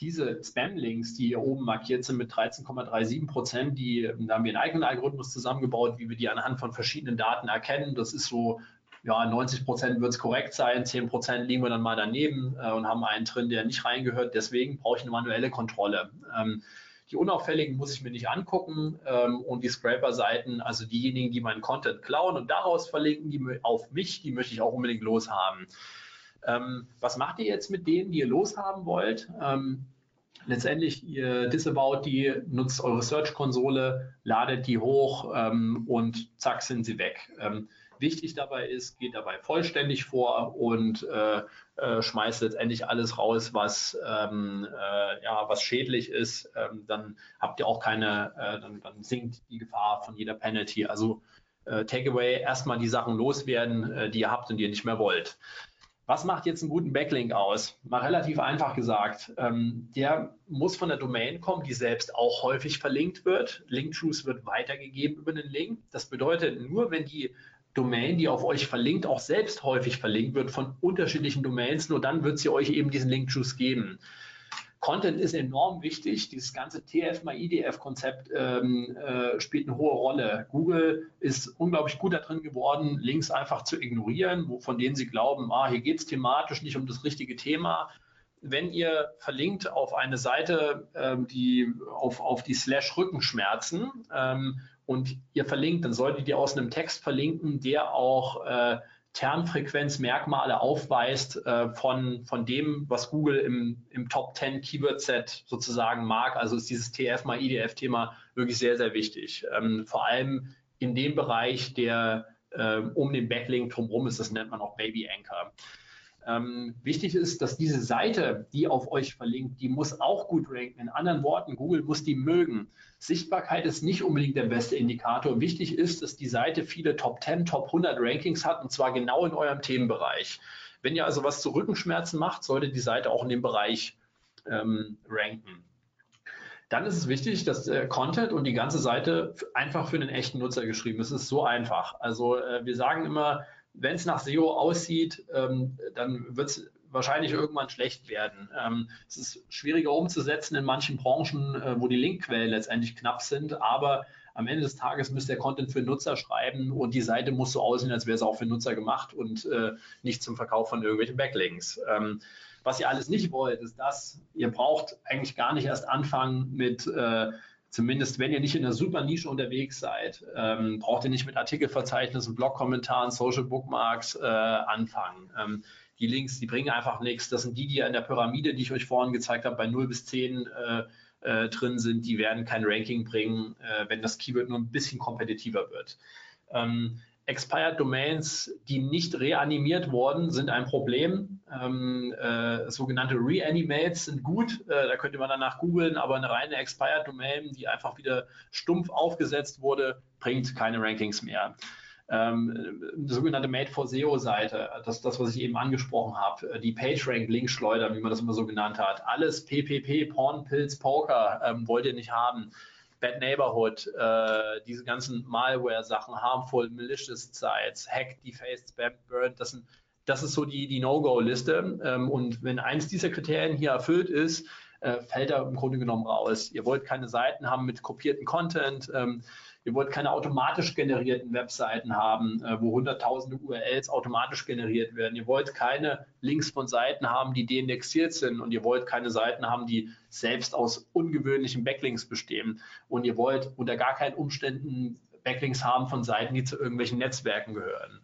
diese Spam-Links, die hier oben markiert sind mit 13,37 Prozent, die, da haben wir einen eigenen Algorithmus zusammengebaut, wie wir die anhand von verschiedenen Daten erkennen. Das ist so, ja, 90 Prozent wird es korrekt sein, 10 Prozent liegen wir dann mal daneben äh, und haben einen drin, der nicht reingehört. Deswegen brauche ich eine manuelle Kontrolle. Ähm, die unauffälligen muss ich mir nicht angucken ähm, und die Scraper-Seiten, also diejenigen, die meinen Content klauen und daraus verlinken, die auf mich, die möchte ich auch unbedingt loshaben. Ähm, was macht ihr jetzt mit denen, die ihr loshaben wollt? Ähm, letztendlich, ihr disavowt die, nutzt eure Search-Konsole, ladet die hoch ähm, und zack sind sie weg. Ähm, wichtig dabei ist, geht dabei vollständig vor und äh, äh, schmeißt letztendlich alles raus, was, ähm, äh, ja, was schädlich ist. Ähm, dann habt ihr auch keine, äh, dann, dann, sinkt die Gefahr von jeder Penalty. Also äh, Takeaway, erstmal die Sachen loswerden, äh, die ihr habt und die ihr nicht mehr wollt. Was macht jetzt einen guten Backlink aus? Mal relativ einfach gesagt. Ähm, der muss von der Domain kommen, die selbst auch häufig verlinkt wird. Link-Truth wird weitergegeben über den Link. Das bedeutet, nur wenn die Domain, die auf euch verlinkt, auch selbst häufig verlinkt wird von unterschiedlichen Domains, nur dann wird sie euch eben diesen Link-Truth geben. Content ist enorm wichtig. Dieses ganze TF-IDF-Konzept ähm, äh, spielt eine hohe Rolle. Google ist unglaublich gut darin geworden, Links einfach zu ignorieren, wo, von denen sie glauben, ah, hier geht es thematisch nicht um das richtige Thema. Wenn ihr verlinkt auf eine Seite, ähm, die auf, auf die Slash Rückenschmerzen ähm, und ihr verlinkt, dann solltet ihr aus einem Text verlinken, der auch äh, Kernfrequenzmerkmale aufweist äh, von, von dem, was Google im, im Top 10 Keyword Set sozusagen mag. Also ist dieses TF mal IDF Thema wirklich sehr, sehr wichtig. Ähm, vor allem in dem Bereich, der äh, um den Backlink drumherum ist, das nennt man auch Baby Anchor. Ähm, wichtig ist, dass diese Seite, die auf euch verlinkt, die muss auch gut ranken. In anderen Worten, Google muss die mögen. Sichtbarkeit ist nicht unbedingt der beste Indikator. Wichtig ist, dass die Seite viele Top 10, Top 100 Rankings hat und zwar genau in eurem Themenbereich. Wenn ihr also was zu Rückenschmerzen macht, sollte die Seite auch in dem Bereich ähm, ranken. Dann ist es wichtig, dass der Content und die ganze Seite einfach für einen echten Nutzer geschrieben ist. Es ist so einfach. Also äh, wir sagen immer, wenn es nach SEO aussieht, ähm, dann wird es wahrscheinlich irgendwann schlecht werden. Ähm, es ist schwieriger umzusetzen in manchen Branchen, äh, wo die Linkquellen letztendlich knapp sind, aber am Ende des Tages müsst ihr Content für Nutzer schreiben und die Seite muss so aussehen, als wäre es auch für Nutzer gemacht und äh, nicht zum Verkauf von irgendwelchen Backlinks. Ähm, was ihr alles nicht wollt, ist das, ihr braucht eigentlich gar nicht erst anfangen mit äh, zumindest wenn ihr nicht in einer super Nische unterwegs seid, ähm, braucht ihr nicht mit Artikelverzeichnissen, Blogkommentaren, Social Bookmarks äh, anfangen. Ähm, die Links, die bringen einfach nichts. Das sind die, die in der Pyramide, die ich euch vorhin gezeigt habe, bei 0 bis 10 äh, äh, drin sind. Die werden kein Ranking bringen, äh, wenn das Keyword nur ein bisschen kompetitiver wird. Ähm, Expired Domains, die nicht reanimiert wurden, sind ein Problem. Ähm, äh, sogenannte Reanimates sind gut, äh, da könnte man danach googeln, aber eine reine Expired Domain, die einfach wieder stumpf aufgesetzt wurde, bringt keine Rankings mehr. Ähm, eine sogenannte Made for SEO-Seite, das das, was ich eben angesprochen habe, äh, die PageRank-Link-Schleuder, wie man das immer so genannt hat, alles PPP, Porn, Pills, Poker ähm, wollt ihr nicht haben. Bad Neighborhood, äh, diese ganzen Malware-Sachen, harmful, malicious Sites, Hack, Defaced, Spam, Burned, das sind das ist so die, die No-Go-Liste. Ähm, und wenn eins dieser Kriterien hier erfüllt ist, äh, fällt er im Grunde genommen raus. Ihr wollt keine Seiten haben mit kopierten Content. Ähm, ihr wollt keine automatisch generierten Webseiten haben, äh, wo hunderttausende URLs automatisch generiert werden. Ihr wollt keine Links von Seiten haben, die deindexiert sind. Und ihr wollt keine Seiten haben, die selbst aus ungewöhnlichen Backlinks bestehen. Und ihr wollt unter gar keinen Umständen Backlinks haben von Seiten, die zu irgendwelchen Netzwerken gehören.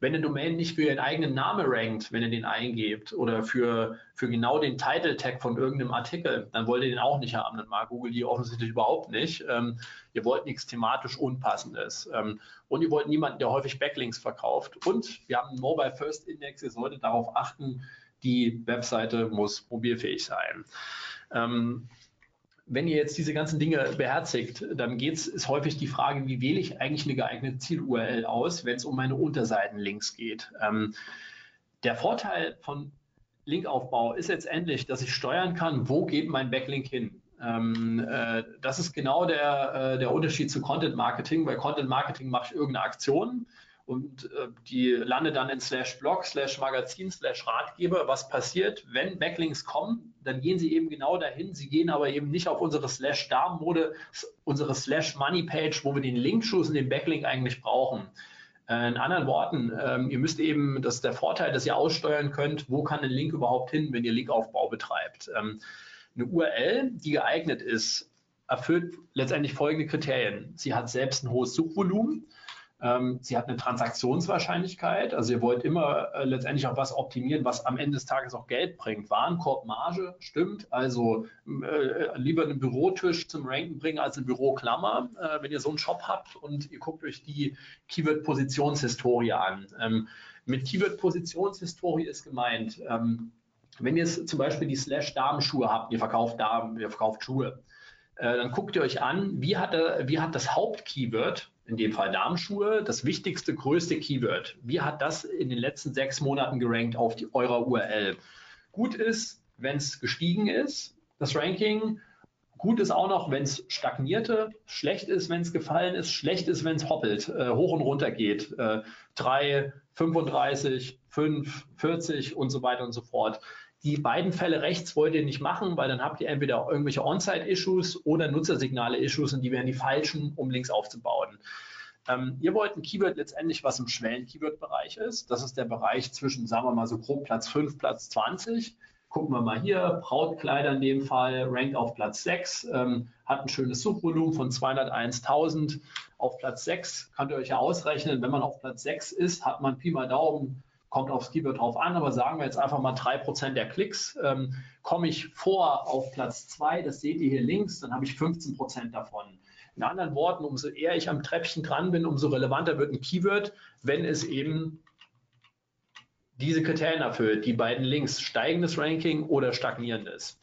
Wenn eine Domain nicht für ihren eigenen Namen rankt, wenn ihr den eingebt oder für, für genau den Title-Tag von irgendeinem Artikel, dann wollt ihr den auch nicht haben. Dann mag Google die offensichtlich überhaupt nicht. Ähm, ihr wollt nichts thematisch Unpassendes. Ähm, und ihr wollt niemanden, der häufig Backlinks verkauft. Und wir haben einen Mobile First Index. Ihr solltet darauf achten, die Webseite muss mobilfähig sein. Ähm, wenn ihr jetzt diese ganzen Dinge beherzigt, dann geht's, ist häufig die Frage, wie wähle ich eigentlich eine geeignete Ziel-URL aus, wenn es um meine Unterseitenlinks geht. Ähm, der Vorteil von Linkaufbau ist letztendlich, dass ich steuern kann, wo geht mein Backlink hin. Ähm, äh, das ist genau der, äh, der Unterschied zu Content Marketing. Bei Content Marketing mache ich irgendeine Aktion und äh, die landet dann in slash Blog, slash Magazin, slash Ratgeber. Was passiert, wenn Backlinks kommen? Dann gehen sie eben genau dahin. Sie gehen aber eben nicht auf unsere slash Darmmode, unsere slash Money Page, wo wir den Linkschuss und den Backlink eigentlich brauchen. Äh, in anderen Worten, ähm, ihr müsst eben, das ist der Vorteil, dass ihr aussteuern könnt, wo kann ein Link überhaupt hin, wenn ihr Linkaufbau betreibt. Ähm, eine URL, die geeignet ist, erfüllt letztendlich folgende Kriterien. Sie hat selbst ein hohes Suchvolumen. Ähm, sie hat eine Transaktionswahrscheinlichkeit, also ihr wollt immer äh, letztendlich auch was optimieren, was am Ende des Tages auch Geld bringt. Warenkorbmarge stimmt, also äh, lieber einen Bürotisch zum Ranken bringen als eine Büroklammer, äh, wenn ihr so einen Shop habt und ihr guckt euch die Keyword-Positionshistorie an. Ähm, mit Keyword-Positionshistorie ist gemeint, ähm, wenn ihr zum Beispiel die Slash Damenschuhe habt, ihr verkauft Damen, ihr verkauft Schuhe, äh, dann guckt ihr euch an, wie hat, wie hat das Hauptkeyword in dem Fall Darmschuhe, das wichtigste, größte Keyword. Wie hat das in den letzten sechs Monaten gerankt auf die, eurer URL? Gut ist, wenn es gestiegen ist, das Ranking. Gut ist auch noch, wenn es stagnierte. Schlecht ist, wenn es gefallen ist. Schlecht ist, wenn es hoppelt, äh, hoch und runter geht. Äh, 3, 35, 5, 40 und so weiter und so fort. Die beiden Fälle rechts wollt ihr nicht machen, weil dann habt ihr entweder irgendwelche On-Site-Issues oder Nutzersignale-Issues und die wären die falschen, um Links aufzubauen. Ähm, ihr wollt ein Keyword letztendlich, was im Schwellen-Keyword-Bereich ist. Das ist der Bereich zwischen, sagen wir mal so grob Platz 5, Platz 20. Gucken wir mal hier, Brautkleider in dem Fall, rankt auf Platz 6, ähm, hat ein schönes Suchvolumen von 201.000 auf Platz 6. Könnt ihr euch ja ausrechnen, wenn man auf Platz 6 ist, hat man Pi mal Daumen kommt aufs Keyword drauf an, aber sagen wir jetzt einfach mal 3% der Klicks. Ähm, komme ich vor auf Platz 2, das seht ihr hier links, dann habe ich 15% davon. In anderen Worten, umso eher ich am Treppchen dran bin, umso relevanter wird ein Keyword, wenn es eben diese Kriterien erfüllt, die beiden Links, steigendes Ranking oder stagnierendes.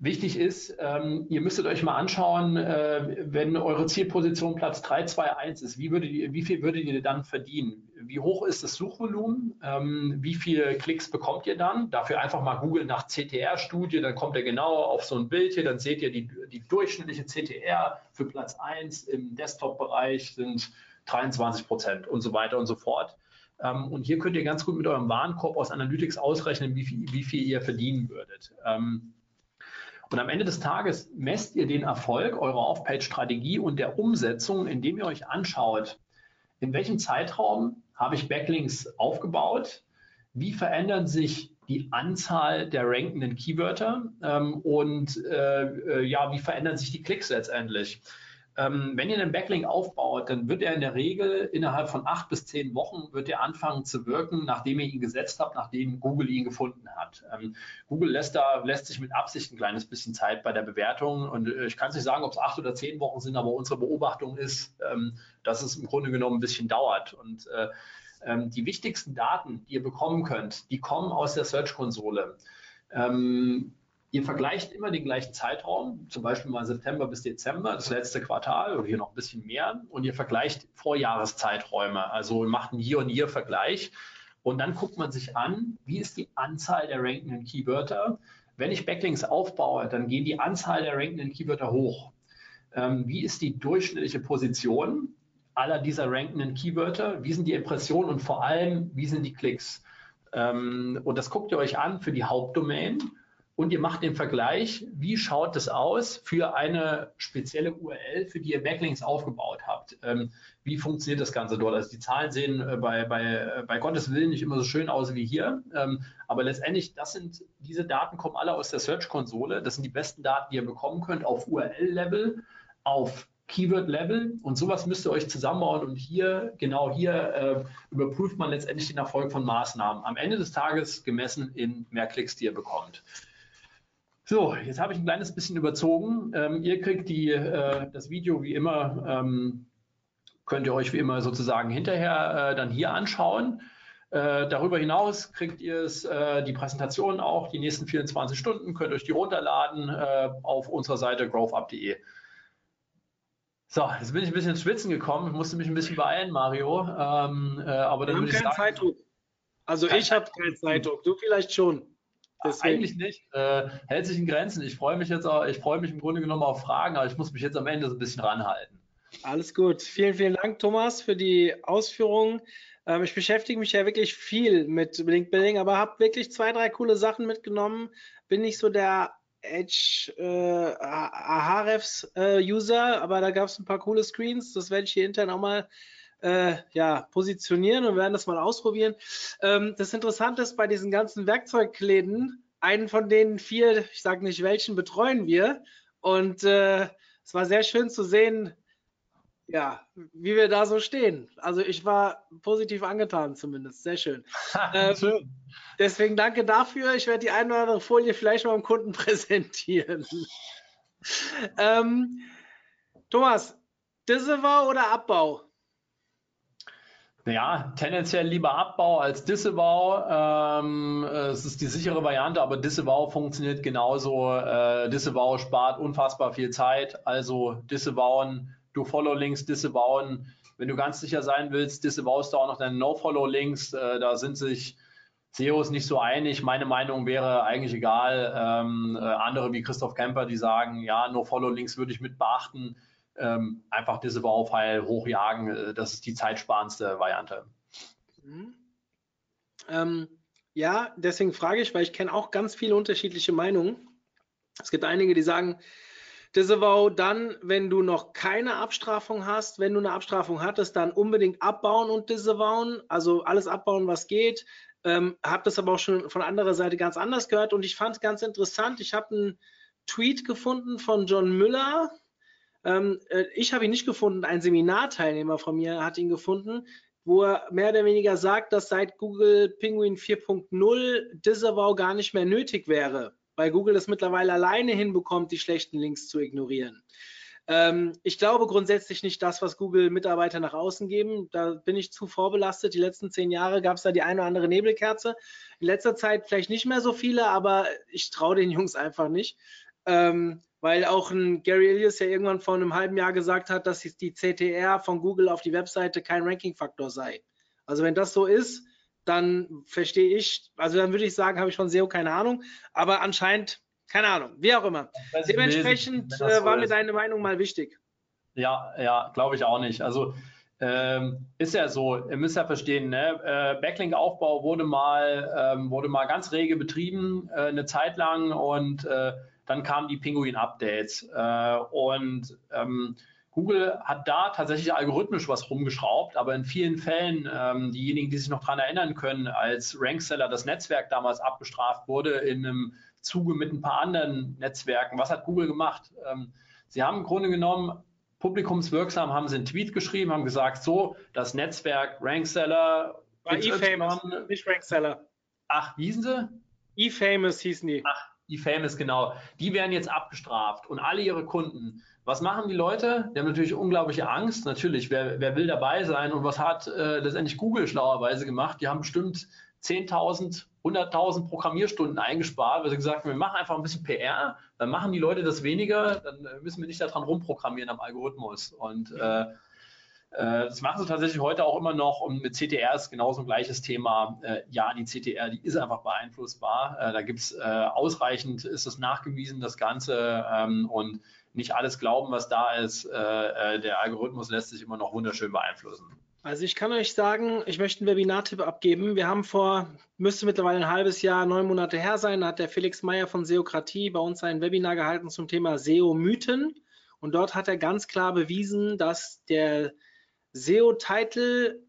Wichtig ist, ähm, ihr müsstet euch mal anschauen, äh, wenn eure Zielposition Platz 3, 2, 1 ist, wie, würdet ihr, wie viel würdet ihr dann verdienen? Wie hoch ist das Suchvolumen? Ähm, wie viele Klicks bekommt ihr dann? Dafür einfach mal googeln nach CTR-Studie, dann kommt ihr genau auf so ein Bild hier, dann seht ihr die, die durchschnittliche CTR für Platz 1 im Desktop-Bereich sind 23 Prozent und so weiter und so fort. Ähm, und hier könnt ihr ganz gut mit eurem Warenkorb aus Analytics ausrechnen, wie viel, wie viel ihr verdienen würdet. Ähm, und am Ende des Tages messt ihr den Erfolg eurer Off-Page-Strategie und der Umsetzung, indem ihr euch anschaut, in welchem Zeitraum habe ich Backlinks aufgebaut, wie verändern sich die Anzahl der rankenden Keywörter ähm, und äh, äh ja, wie verändern sich die Klicks letztendlich. Ähm, wenn ihr einen Backlink aufbaut, dann wird er in der Regel innerhalb von acht bis zehn Wochen wird er anfangen zu wirken, nachdem ihr ihn gesetzt habt, nachdem Google ihn gefunden hat. Ähm, Google lässt da lässt sich mit Absicht ein kleines bisschen Zeit bei der Bewertung und äh, ich kann es nicht sagen, ob es acht oder zehn Wochen sind, aber unsere Beobachtung ist, ähm, dass es im Grunde genommen ein bisschen dauert und äh, ähm, die wichtigsten Daten, die ihr bekommen könnt, die kommen aus der Search-Konsole. Ähm, Ihr vergleicht immer den gleichen Zeitraum, zum Beispiel mal September bis Dezember, das letzte Quartal oder hier noch ein bisschen mehr. Und ihr vergleicht Vorjahreszeiträume, also macht einen Year-on-Year-Vergleich. Und dann guckt man sich an, wie ist die Anzahl der rankenden Keywörter. Wenn ich Backlinks aufbaue, dann gehen die Anzahl der rankenden Keywörter hoch. Ähm, wie ist die durchschnittliche Position aller dieser rankenden Keywörter? Wie sind die Impressionen und vor allem, wie sind die Klicks? Ähm, und das guckt ihr euch an für die Hauptdomain und ihr macht den Vergleich, wie schaut es aus für eine spezielle URL, für die ihr Backlinks aufgebaut habt. Ähm, wie funktioniert das Ganze dort? Also die Zahlen sehen äh, bei, bei, äh, bei Gottes Willen nicht immer so schön aus wie hier, ähm, aber letztendlich, das sind, diese Daten kommen alle aus der Search-Konsole. Das sind die besten Daten, die ihr bekommen könnt auf URL-Level, auf Keyword Level und sowas müsst ihr euch zusammenbauen und hier, genau hier, äh, überprüft man letztendlich den Erfolg von Maßnahmen. Am Ende des Tages gemessen in mehr Klicks, die ihr bekommt. So, jetzt habe ich ein kleines bisschen überzogen. Ähm, ihr kriegt die, äh, das Video wie immer, ähm, könnt ihr euch wie immer sozusagen hinterher äh, dann hier anschauen. Äh, darüber hinaus kriegt ihr es, äh, die Präsentation auch, die nächsten 24 Stunden, könnt euch die runterladen äh, auf unserer Seite growthup.de. So, jetzt bin ich ein bisschen ins Schwitzen gekommen. Ich musste mich ein bisschen beeilen, Mario. Ähm, äh, aber dann Wir haben keinen sagen, Zeitdruck. Also ich habe keinen Zeitdruck. Du vielleicht schon. Deswegen. Eigentlich nicht. Äh, hält sich in Grenzen. Ich freue mich jetzt auch, ich freue mich im Grunde genommen auf Fragen, aber ich muss mich jetzt am Ende so ein bisschen ranhalten. Alles gut. Vielen, vielen Dank, Thomas, für die Ausführungen. Ähm, ich beschäftige mich ja wirklich viel mit Link Building, aber habe wirklich zwei, drei coole Sachen mitgenommen. Bin nicht so der Edge äh, Ahrefs äh, User, aber da gab es ein paar coole Screens. Das werde ich hier intern auch mal äh, ja, positionieren und werden das mal ausprobieren. Ähm, das Interessante ist bei diesen ganzen Werkzeugläden, einen von den vier, ich sage nicht welchen, betreuen wir. Und äh, es war sehr schön zu sehen, ja, wie wir da so stehen. Also ich war positiv angetan zumindest. Sehr schön. Ähm, Schön. Deswegen danke dafür. Ich werde die eine oder andere Folie vielleicht mal dem Kunden präsentieren. ähm, Thomas, Disavow oder Abbau? Ja, tendenziell lieber Abbau als Disavow. Ähm, es ist die sichere Variante, aber Disavow funktioniert genauso. Äh, Disavow spart unfassbar viel Zeit. Also Disavowen, du Follow-Links disavowen. Wenn du ganz sicher sein willst, disavowst du auch noch deine No-Follow-Links. Äh, da sind sich SEOs nicht so einig. Meine Meinung wäre eigentlich egal. Ähm, äh, andere wie Christoph Kemper, die sagen, ja, No-Follow-Links würde ich mit beachten ähm, einfach diese Baufile hochjagen. Äh, Das ist die zeitsparendste Variante. Mhm. Ähm, ja, deswegen frage ich, weil ich kenne auch ganz viele unterschiedliche Meinungen. Es gibt einige, die sagen, Disavow dann, wenn du noch keine Abstrafung hast. Wenn du eine Abstrafung hattest, dann unbedingt abbauen und disavowen. Also alles abbauen, was geht. Ähm, habe das aber auch schon von anderer Seite ganz anders gehört und ich fand es ganz interessant. Ich habe einen Tweet gefunden von John Müller. Ähm, äh, ich habe ihn nicht gefunden, ein Seminarteilnehmer von mir hat ihn gefunden, wo er mehr oder weniger sagt, dass seit Google Penguin 4.0 Disavow gar nicht mehr nötig wäre, weil Google es mittlerweile alleine hinbekommt, die schlechten Links zu ignorieren. Ähm, ich glaube grundsätzlich nicht das, was Google Mitarbeiter nach außen geben. Da bin ich zu vorbelastet. Die letzten zehn Jahre gab es da die eine oder andere Nebelkerze. In letzter Zeit vielleicht nicht mehr so viele, aber ich traue den Jungs einfach nicht. Ähm, weil auch ein Gary Ilias ja irgendwann vor einem halben Jahr gesagt hat, dass die CTR von Google auf die Webseite kein Ranking-Faktor sei. Also wenn das so ist, dann verstehe ich, also dann würde ich sagen, habe ich von SEO keine Ahnung, aber anscheinend, keine Ahnung, wie auch immer. Dementsprechend äh, so war mir ist. deine Meinung mal wichtig. Ja, ja, glaube ich auch nicht. Also ähm, ist ja so, ihr müsst ja verstehen, ne? äh, Backlink-Aufbau wurde mal, ähm, wurde mal ganz rege betrieben, äh, eine Zeit lang und äh, dann kamen die Pinguin-Updates. Äh, und ähm, Google hat da tatsächlich algorithmisch was rumgeschraubt, aber in vielen Fällen, ähm, diejenigen, die sich noch daran erinnern können, als Rankseller das Netzwerk damals abgestraft wurde in einem Zuge mit ein paar anderen Netzwerken, was hat Google gemacht? Ähm, sie haben im Grunde genommen publikumswirksam haben sie einen Tweet geschrieben, haben gesagt, so, das Netzwerk Rankseller, War eFamous, nicht Rankseller. ach, wie hießen sie? eFamous hießen die. Ach, die Famous, genau. Die werden jetzt abgestraft und alle ihre Kunden. Was machen die Leute? Die haben natürlich unglaubliche Angst. Natürlich, wer, wer will dabei sein? Und was hat äh, letztendlich Google schlauerweise gemacht? Die haben bestimmt 10.000, 100.000 Programmierstunden eingespart, weil sie gesagt haben, wir machen einfach ein bisschen PR, dann machen die Leute das weniger, dann äh, müssen wir nicht daran rumprogrammieren am Algorithmus. Und äh, das machen sie tatsächlich heute auch immer noch und mit CTR ist genauso ein gleiches Thema. Äh, ja, die CTR, die ist einfach beeinflussbar. Äh, da gibt es äh, ausreichend, ist es nachgewiesen, das Ganze ähm, und nicht alles glauben, was da ist. Äh, äh, der Algorithmus lässt sich immer noch wunderschön beeinflussen. Also ich kann euch sagen, ich möchte einen Webinartipp abgeben. Wir haben vor, müsste mittlerweile ein halbes Jahr, neun Monate her sein, da hat der Felix Meyer von Seokratie bei uns ein Webinar gehalten zum Thema SEO-Mythen. Und dort hat er ganz klar bewiesen, dass der SEO-Titel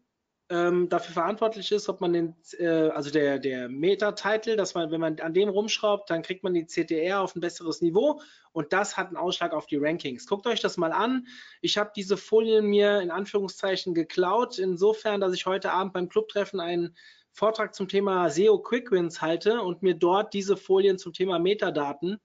ähm, dafür verantwortlich ist, ob man den, äh, also der, der Meta-Title, dass man, wenn man an dem rumschraubt, dann kriegt man die CTR auf ein besseres Niveau und das hat einen Ausschlag auf die Rankings. Guckt euch das mal an. Ich habe diese Folien mir in Anführungszeichen geklaut, insofern, dass ich heute Abend beim Clubtreffen einen Vortrag zum Thema SEO Quick Wins halte und mir dort diese Folien zum Thema Metadaten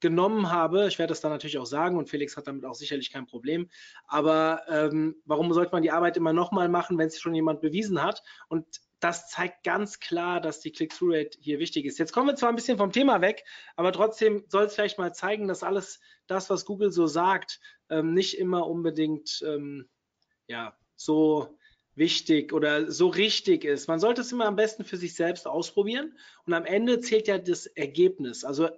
genommen habe. Ich werde das dann natürlich auch sagen und Felix hat damit auch sicherlich kein Problem. Aber ähm, warum sollte man die Arbeit immer nochmal machen, wenn es schon jemand bewiesen hat? Und das zeigt ganz klar, dass die Click-Through-Rate hier wichtig ist. Jetzt kommen wir zwar ein bisschen vom Thema weg, aber trotzdem soll es vielleicht mal zeigen, dass alles das, was Google so sagt, ähm, nicht immer unbedingt ähm, ja, so wichtig oder so richtig ist. Man sollte es immer am besten für sich selbst ausprobieren und am Ende zählt ja das Ergebnis. Also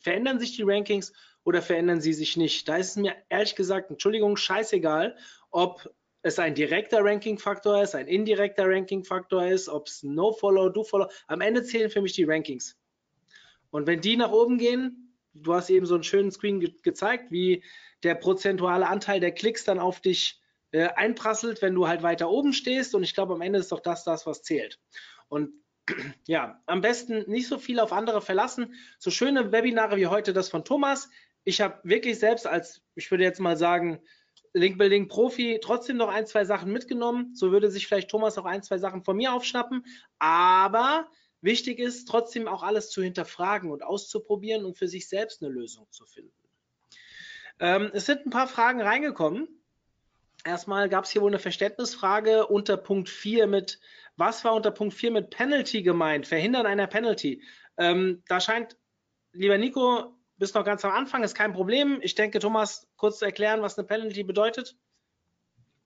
verändern sich die Rankings oder verändern sie sich nicht? Da ist es mir ehrlich gesagt, Entschuldigung, scheißegal, ob es ein direkter Ranking-Faktor ist, ein indirekter Ranking-Faktor ist, ob es No-Follow, Do-Follow. Am Ende zählen für mich die Rankings. Und wenn die nach oben gehen, du hast eben so einen schönen Screen ge gezeigt, wie der prozentuale Anteil der Klicks dann auf dich äh, einprasselt, wenn du halt weiter oben stehst. Und ich glaube, am Ende ist doch das das, was zählt. Und ja, am besten nicht so viel auf andere verlassen. So schöne Webinare wie heute das von Thomas. Ich habe wirklich selbst als, ich würde jetzt mal sagen, Linkbuilding Profi trotzdem noch ein, zwei Sachen mitgenommen. So würde sich vielleicht Thomas auch ein, zwei Sachen von mir aufschnappen. Aber wichtig ist trotzdem auch alles zu hinterfragen und auszuprobieren und für sich selbst eine Lösung zu finden. Ähm, es sind ein paar Fragen reingekommen. Erstmal gab es hier wohl eine Verständnisfrage unter Punkt 4 mit was war unter Punkt 4 mit Penalty gemeint? Verhindern einer Penalty. Ähm, da scheint, lieber Nico, bist noch ganz am Anfang, ist kein Problem. Ich denke, Thomas, kurz zu erklären, was eine Penalty bedeutet.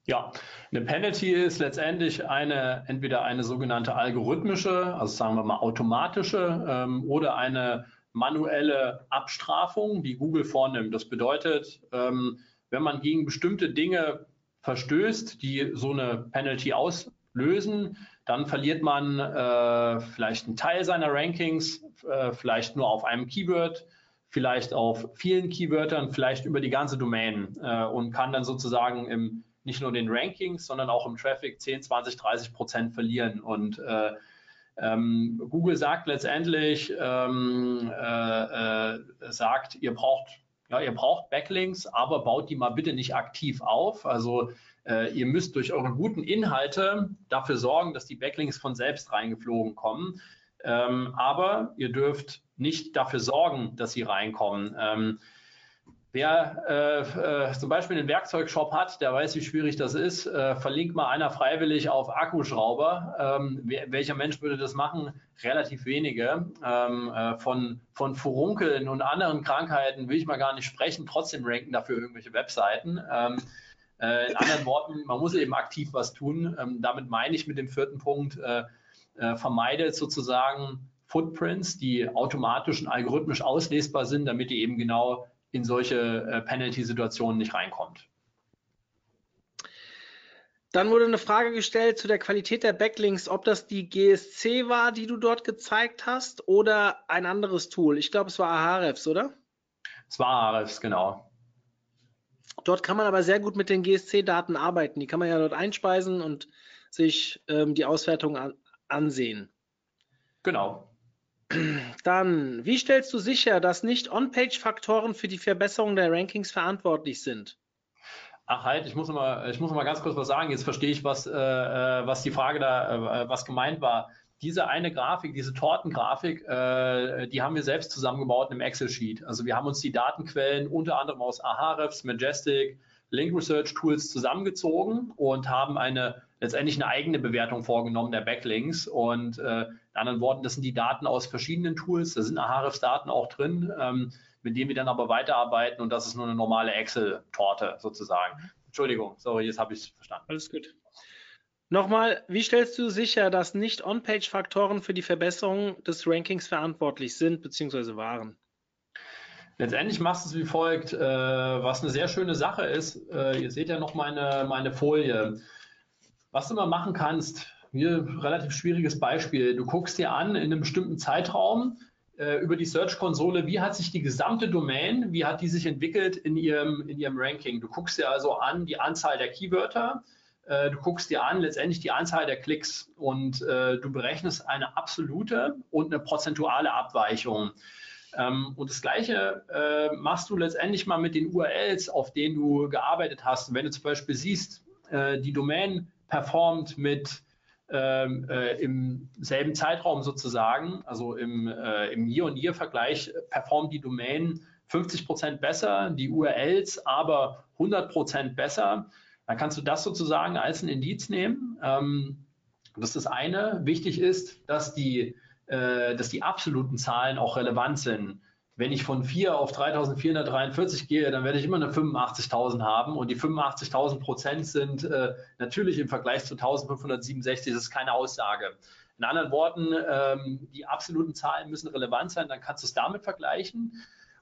Ja, eine Penalty ist letztendlich eine entweder eine sogenannte algorithmische, also sagen wir mal automatische ähm, oder eine manuelle Abstrafung, die Google vornimmt. Das bedeutet, ähm, wenn man gegen bestimmte Dinge verstößt, die so eine Penalty auslösen, dann verliert man äh, vielleicht einen Teil seiner Rankings, äh, vielleicht nur auf einem Keyword, vielleicht auf vielen Keywörtern, vielleicht über die ganze Domain äh, und kann dann sozusagen im, nicht nur den Rankings, sondern auch im Traffic 10, 20, 30 Prozent verlieren. Und äh, ähm, Google sagt letztendlich, ähm, äh, äh, sagt, ihr braucht ja, ihr braucht Backlinks, aber baut die mal bitte nicht aktiv auf. Also äh, ihr müsst durch eure guten Inhalte dafür sorgen, dass die Backlinks von selbst reingeflogen kommen. Ähm, aber ihr dürft nicht dafür sorgen, dass sie reinkommen. Ähm, Wer äh, äh, zum Beispiel einen Werkzeugshop hat, der weiß, wie schwierig das ist. Äh, verlinkt mal einer freiwillig auf Akkuschrauber. Ähm, wer, welcher Mensch würde das machen? Relativ wenige. Ähm, äh, von, von Furunkeln und anderen Krankheiten will ich mal gar nicht sprechen. Trotzdem ranken dafür irgendwelche Webseiten. Ähm, äh, in anderen Worten, man muss eben aktiv was tun. Ähm, damit meine ich mit dem vierten Punkt, äh, äh, vermeidet sozusagen Footprints, die automatisch und algorithmisch auslesbar sind, damit ihr eben genau in solche äh, Penalty-Situationen nicht reinkommt. Dann wurde eine Frage gestellt zu der Qualität der Backlinks, ob das die GSC war, die du dort gezeigt hast, oder ein anderes Tool. Ich glaube, es war Ahrefs, oder? Es war Ahrefs, genau. Dort kann man aber sehr gut mit den GSC-Daten arbeiten. Die kann man ja dort einspeisen und sich ähm, die Auswertung an, ansehen. Genau. Dann, wie stellst du sicher, dass nicht On-Page-Faktoren für die Verbesserung der Rankings verantwortlich sind? Ach halt, ich muss mal, ich muss mal ganz kurz was sagen. Jetzt verstehe ich, was, äh, äh was die Frage da, äh, was gemeint war. Diese eine Grafik, diese Tortengrafik, äh, die haben wir selbst zusammengebaut im Excel-Sheet. Also wir haben uns die Datenquellen unter anderem aus Ahrefs, Majestic, Link Research Tools zusammengezogen und haben eine letztendlich eine eigene Bewertung vorgenommen der Backlinks. Und äh, in anderen Worten, das sind die Daten aus verschiedenen Tools. Da sind Ahrefs-Daten auch drin, ähm, mit denen wir dann aber weiterarbeiten. Und das ist nur eine normale Excel-Torte sozusagen. Entschuldigung, sorry, jetzt habe ich es verstanden. Alles gut. Nochmal, wie stellst du sicher, dass nicht On-Page-Faktoren für die Verbesserung des Rankings verantwortlich sind bzw. waren? Letztendlich machst du es wie folgt, äh, was eine sehr schöne Sache ist. Äh, ihr seht ja noch meine, meine Folie. Was du mal machen kannst, hier relativ schwieriges Beispiel. Du guckst dir an in einem bestimmten Zeitraum äh, über die Search-Konsole, wie hat sich die gesamte Domain, wie hat die sich entwickelt in ihrem, in ihrem Ranking. Du guckst dir also an die Anzahl der Keywörter, äh, du guckst dir an letztendlich die Anzahl der Klicks und äh, du berechnest eine absolute und eine prozentuale Abweichung. Ähm, und das Gleiche äh, machst du letztendlich mal mit den URLs, auf denen du gearbeitet hast. wenn du zum Beispiel siehst, äh, die Domain performt mit ähm, äh, im selben Zeitraum sozusagen, also im, äh, im Year-on-Year-Vergleich, performt die Domain 50 Prozent besser, die URLs aber 100 Prozent besser. Dann kannst du das sozusagen als ein Indiz nehmen. Ähm, das ist das eine. Wichtig ist, dass die, äh, dass die absoluten Zahlen auch relevant sind. Wenn ich von 4 auf 3443 gehe, dann werde ich immer eine 85.000 haben und die 85.000 Prozent sind äh, natürlich im Vergleich zu 1567, das ist keine Aussage. In anderen Worten, ähm, die absoluten Zahlen müssen relevant sein, dann kannst du es damit vergleichen.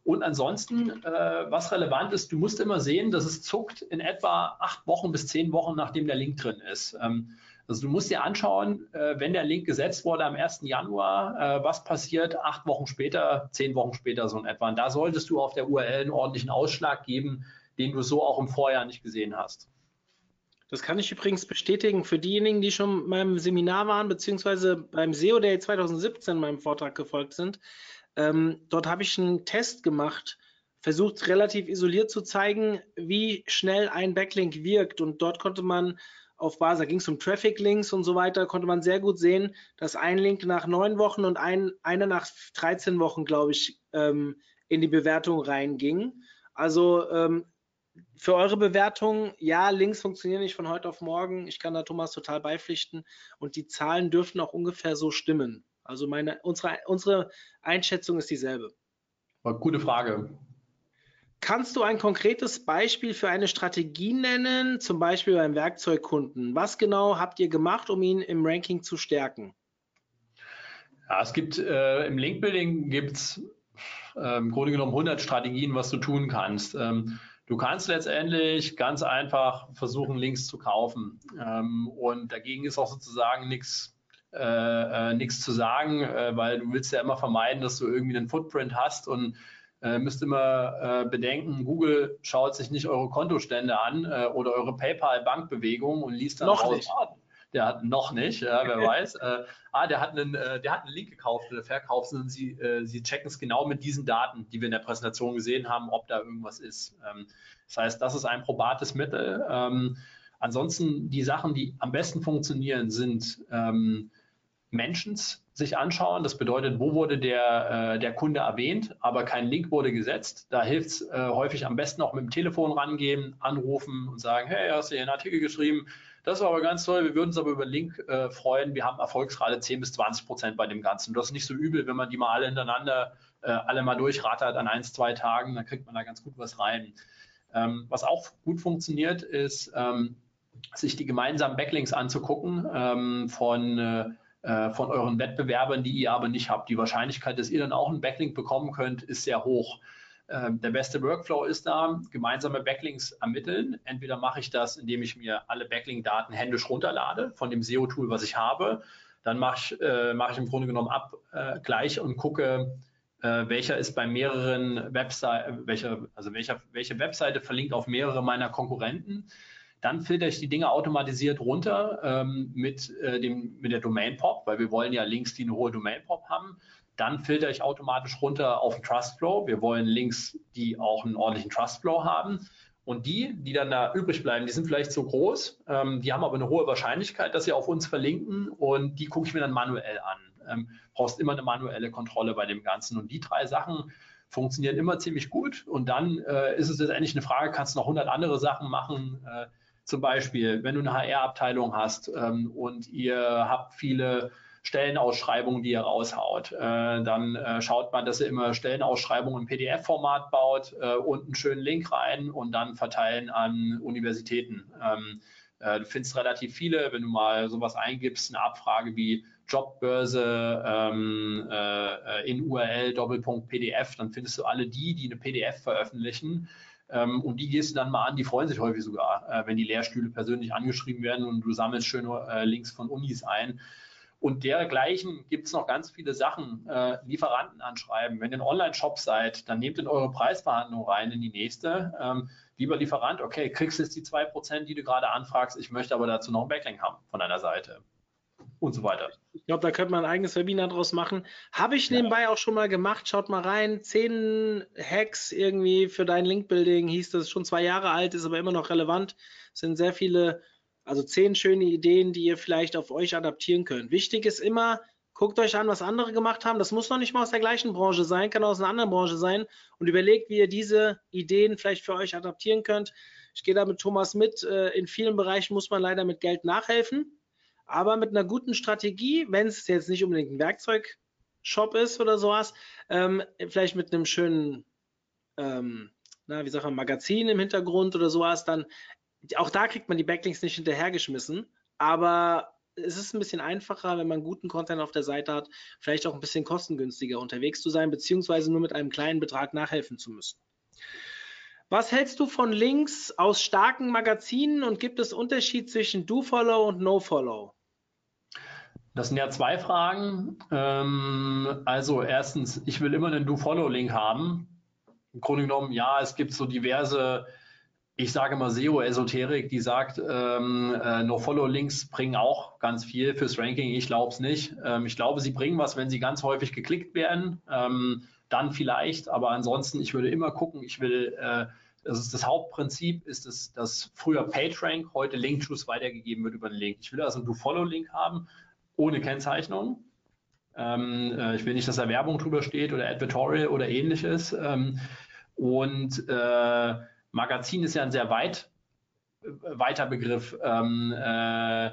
Und ansonsten, äh, was relevant ist, du musst immer sehen, dass es zuckt in etwa acht Wochen bis zehn Wochen, nachdem der Link drin ist. Ähm, also du musst dir anschauen, äh, wenn der Link gesetzt wurde am 1. Januar, äh, was passiert acht Wochen später, zehn Wochen später so in etwa. Und da solltest du auf der URL einen ordentlichen Ausschlag geben, den du so auch im Vorjahr nicht gesehen hast. Das kann ich übrigens bestätigen für diejenigen, die schon beim Seminar waren, beziehungsweise beim SEO Day 2017 meinem Vortrag gefolgt sind. Ähm, dort habe ich einen Test gemacht, versucht relativ isoliert zu zeigen, wie schnell ein Backlink wirkt. Und dort konnte man auf Basis, da ging es um Traffic Links und so weiter, konnte man sehr gut sehen, dass ein Link nach neun Wochen und ein, einer nach 13 Wochen, glaube ich, ähm, in die Bewertung reinging. Also ähm, für eure Bewertung, ja, Links funktionieren nicht von heute auf morgen. Ich kann da Thomas total beipflichten. Und die Zahlen dürften auch ungefähr so stimmen. Also meine, unsere, unsere Einschätzung ist dieselbe. Gute Frage. Kannst du ein konkretes Beispiel für eine Strategie nennen, zum Beispiel beim Werkzeugkunden? Was genau habt ihr gemacht, um ihn im Ranking zu stärken? Ja, es gibt äh, im Linkbuilding gibt es äh, im Grunde genommen 100 Strategien, was du tun kannst. Ähm, du kannst letztendlich ganz einfach versuchen, Links zu kaufen. Ähm, und dagegen ist auch sozusagen nichts äh, äh, nichts zu sagen, äh, weil du willst ja immer vermeiden, dass du irgendwie einen Footprint hast und äh, müsst immer äh, bedenken, Google schaut sich nicht eure Kontostände an äh, oder eure PayPal-Bankbewegung und liest dann noch raus, nicht. Ah, der hat noch nicht, ja, wer weiß. Äh, ah, der hat einen, der hat einen Link gekauft oder verkauft und sie, sie checken es genau mit diesen Daten, die wir in der Präsentation gesehen haben, ob da irgendwas ist. Ähm, das heißt, das ist ein probates Mittel. Ähm, ansonsten die Sachen, die am besten funktionieren, sind ähm, Mentions sich anschauen. Das bedeutet, wo wurde der, äh, der Kunde erwähnt, aber kein Link wurde gesetzt. Da hilft es äh, häufig am besten auch mit dem Telefon rangehen, anrufen und sagen, hey, hast du hier einen Artikel geschrieben? Das war aber ganz toll. Wir würden uns aber über Link äh, freuen. Wir haben Erfolgsrate 10 bis 20 Prozent bei dem Ganzen. Das ist nicht so übel, wenn man die mal alle hintereinander äh, alle mal durchrattert an ein, zwei Tagen, dann kriegt man da ganz gut was rein. Ähm, was auch gut funktioniert, ist, ähm, sich die gemeinsamen Backlinks anzugucken ähm, von äh, von euren Wettbewerbern, die ihr aber nicht habt. Die Wahrscheinlichkeit, dass ihr dann auch einen Backlink bekommen könnt, ist sehr hoch. Ähm, der beste Workflow ist da, gemeinsame Backlinks ermitteln. Entweder mache ich das, indem ich mir alle Backlink-Daten händisch runterlade von dem SEO-Tool, was ich habe. Dann mache ich, äh, mache ich im Grunde genommen ab äh, und gucke, äh, welcher ist bei mehreren Webseiten, welcher, also welcher, welche Webseite verlinkt auf mehrere meiner Konkurrenten. Dann filter ich die Dinge automatisiert runter ähm, mit, äh, dem, mit der Domain Pop, weil wir wollen ja Links, die eine hohe Domain Pop haben. Dann filter ich automatisch runter auf den Trust Flow. Wir wollen Links, die auch einen ordentlichen Trust Flow haben. Und die, die dann da übrig bleiben, die sind vielleicht so groß, ähm, die haben aber eine hohe Wahrscheinlichkeit, dass sie auf uns verlinken und die gucke ich mir dann manuell an. Ähm, brauchst immer eine manuelle Kontrolle bei dem Ganzen. Und die drei Sachen funktionieren immer ziemlich gut. Und dann äh, ist es letztendlich eine Frage, kannst du noch 100 andere Sachen machen, äh, zum Beispiel, wenn du eine HR-Abteilung hast ähm, und ihr habt viele Stellenausschreibungen, die ihr raushaut, äh, dann äh, schaut man, dass ihr immer Stellenausschreibungen im PDF-Format baut äh, und einen schönen Link rein und dann verteilen an Universitäten. Ähm, äh, du findest relativ viele, wenn du mal sowas eingibst, eine Abfrage wie Jobbörse ähm, äh, in URL Doppelpunkt PDF, dann findest du alle die, die eine PDF veröffentlichen ähm, und die gehst du dann mal an, die freuen sich häufig sogar, äh, wenn die Lehrstühle persönlich angeschrieben werden und du sammelst schöne äh, Links von Unis ein. Und dergleichen gibt es noch ganz viele Sachen. Äh, Lieferanten anschreiben. Wenn ihr ein Online-Shop seid, dann nehmt in eure Preisverhandlung rein in die nächste. Ähm, lieber Lieferant, okay, kriegst jetzt die 2%, die du gerade anfragst, ich möchte aber dazu noch ein Backlink haben von deiner Seite. Und so weiter. Ich glaube, da könnte man ein eigenes Webinar draus machen. Habe ich nebenbei ja. auch schon mal gemacht. Schaut mal rein. Zehn Hacks irgendwie für dein Link-Building hieß das, schon zwei Jahre alt, ist aber immer noch relevant. Es sind sehr viele also zehn schöne Ideen, die ihr vielleicht auf euch adaptieren könnt. Wichtig ist immer, guckt euch an, was andere gemacht haben. Das muss noch nicht mal aus der gleichen Branche sein, kann aus einer anderen Branche sein und überlegt, wie ihr diese Ideen vielleicht für euch adaptieren könnt. Ich gehe da mit Thomas mit. Äh, in vielen Bereichen muss man leider mit Geld nachhelfen, aber mit einer guten Strategie, wenn es jetzt nicht unbedingt ein Werkzeugshop ist oder sowas, ähm, vielleicht mit einem schönen ähm, na, wie sagt man, Magazin im Hintergrund oder sowas, dann auch da kriegt man die Backlinks nicht hinterhergeschmissen, aber es ist ein bisschen einfacher, wenn man guten Content auf der Seite hat, vielleicht auch ein bisschen kostengünstiger unterwegs zu sein, beziehungsweise nur mit einem kleinen Betrag nachhelfen zu müssen. Was hältst du von Links aus starken Magazinen und gibt es Unterschied zwischen Do-Follow und No-Follow? Das sind ja zwei Fragen. Ähm, also erstens, ich will immer einen Do-Follow-Link haben. Im Grunde genommen, ja, es gibt so diverse ich sage mal SEO-Esoterik, die sagt, ähm, äh, No-Follow-Links bringen auch ganz viel fürs Ranking. Ich glaube es nicht. Ähm, ich glaube, sie bringen was, wenn sie ganz häufig geklickt werden. Ähm, dann vielleicht, aber ansonsten, ich würde immer gucken, ich will, äh, das ist das Hauptprinzip, ist es, dass früher PageRank, heute Link-Choose weitergegeben wird über den Link. Ich will also einen Do-Follow-Link haben, ohne Kennzeichnung. Ähm, äh, ich will nicht, dass da Werbung drüber steht oder Advertorial oder ähnliches. Ähm, und äh, Magazin ist ja ein sehr weit, äh, weiter Begriff. Ähm, äh,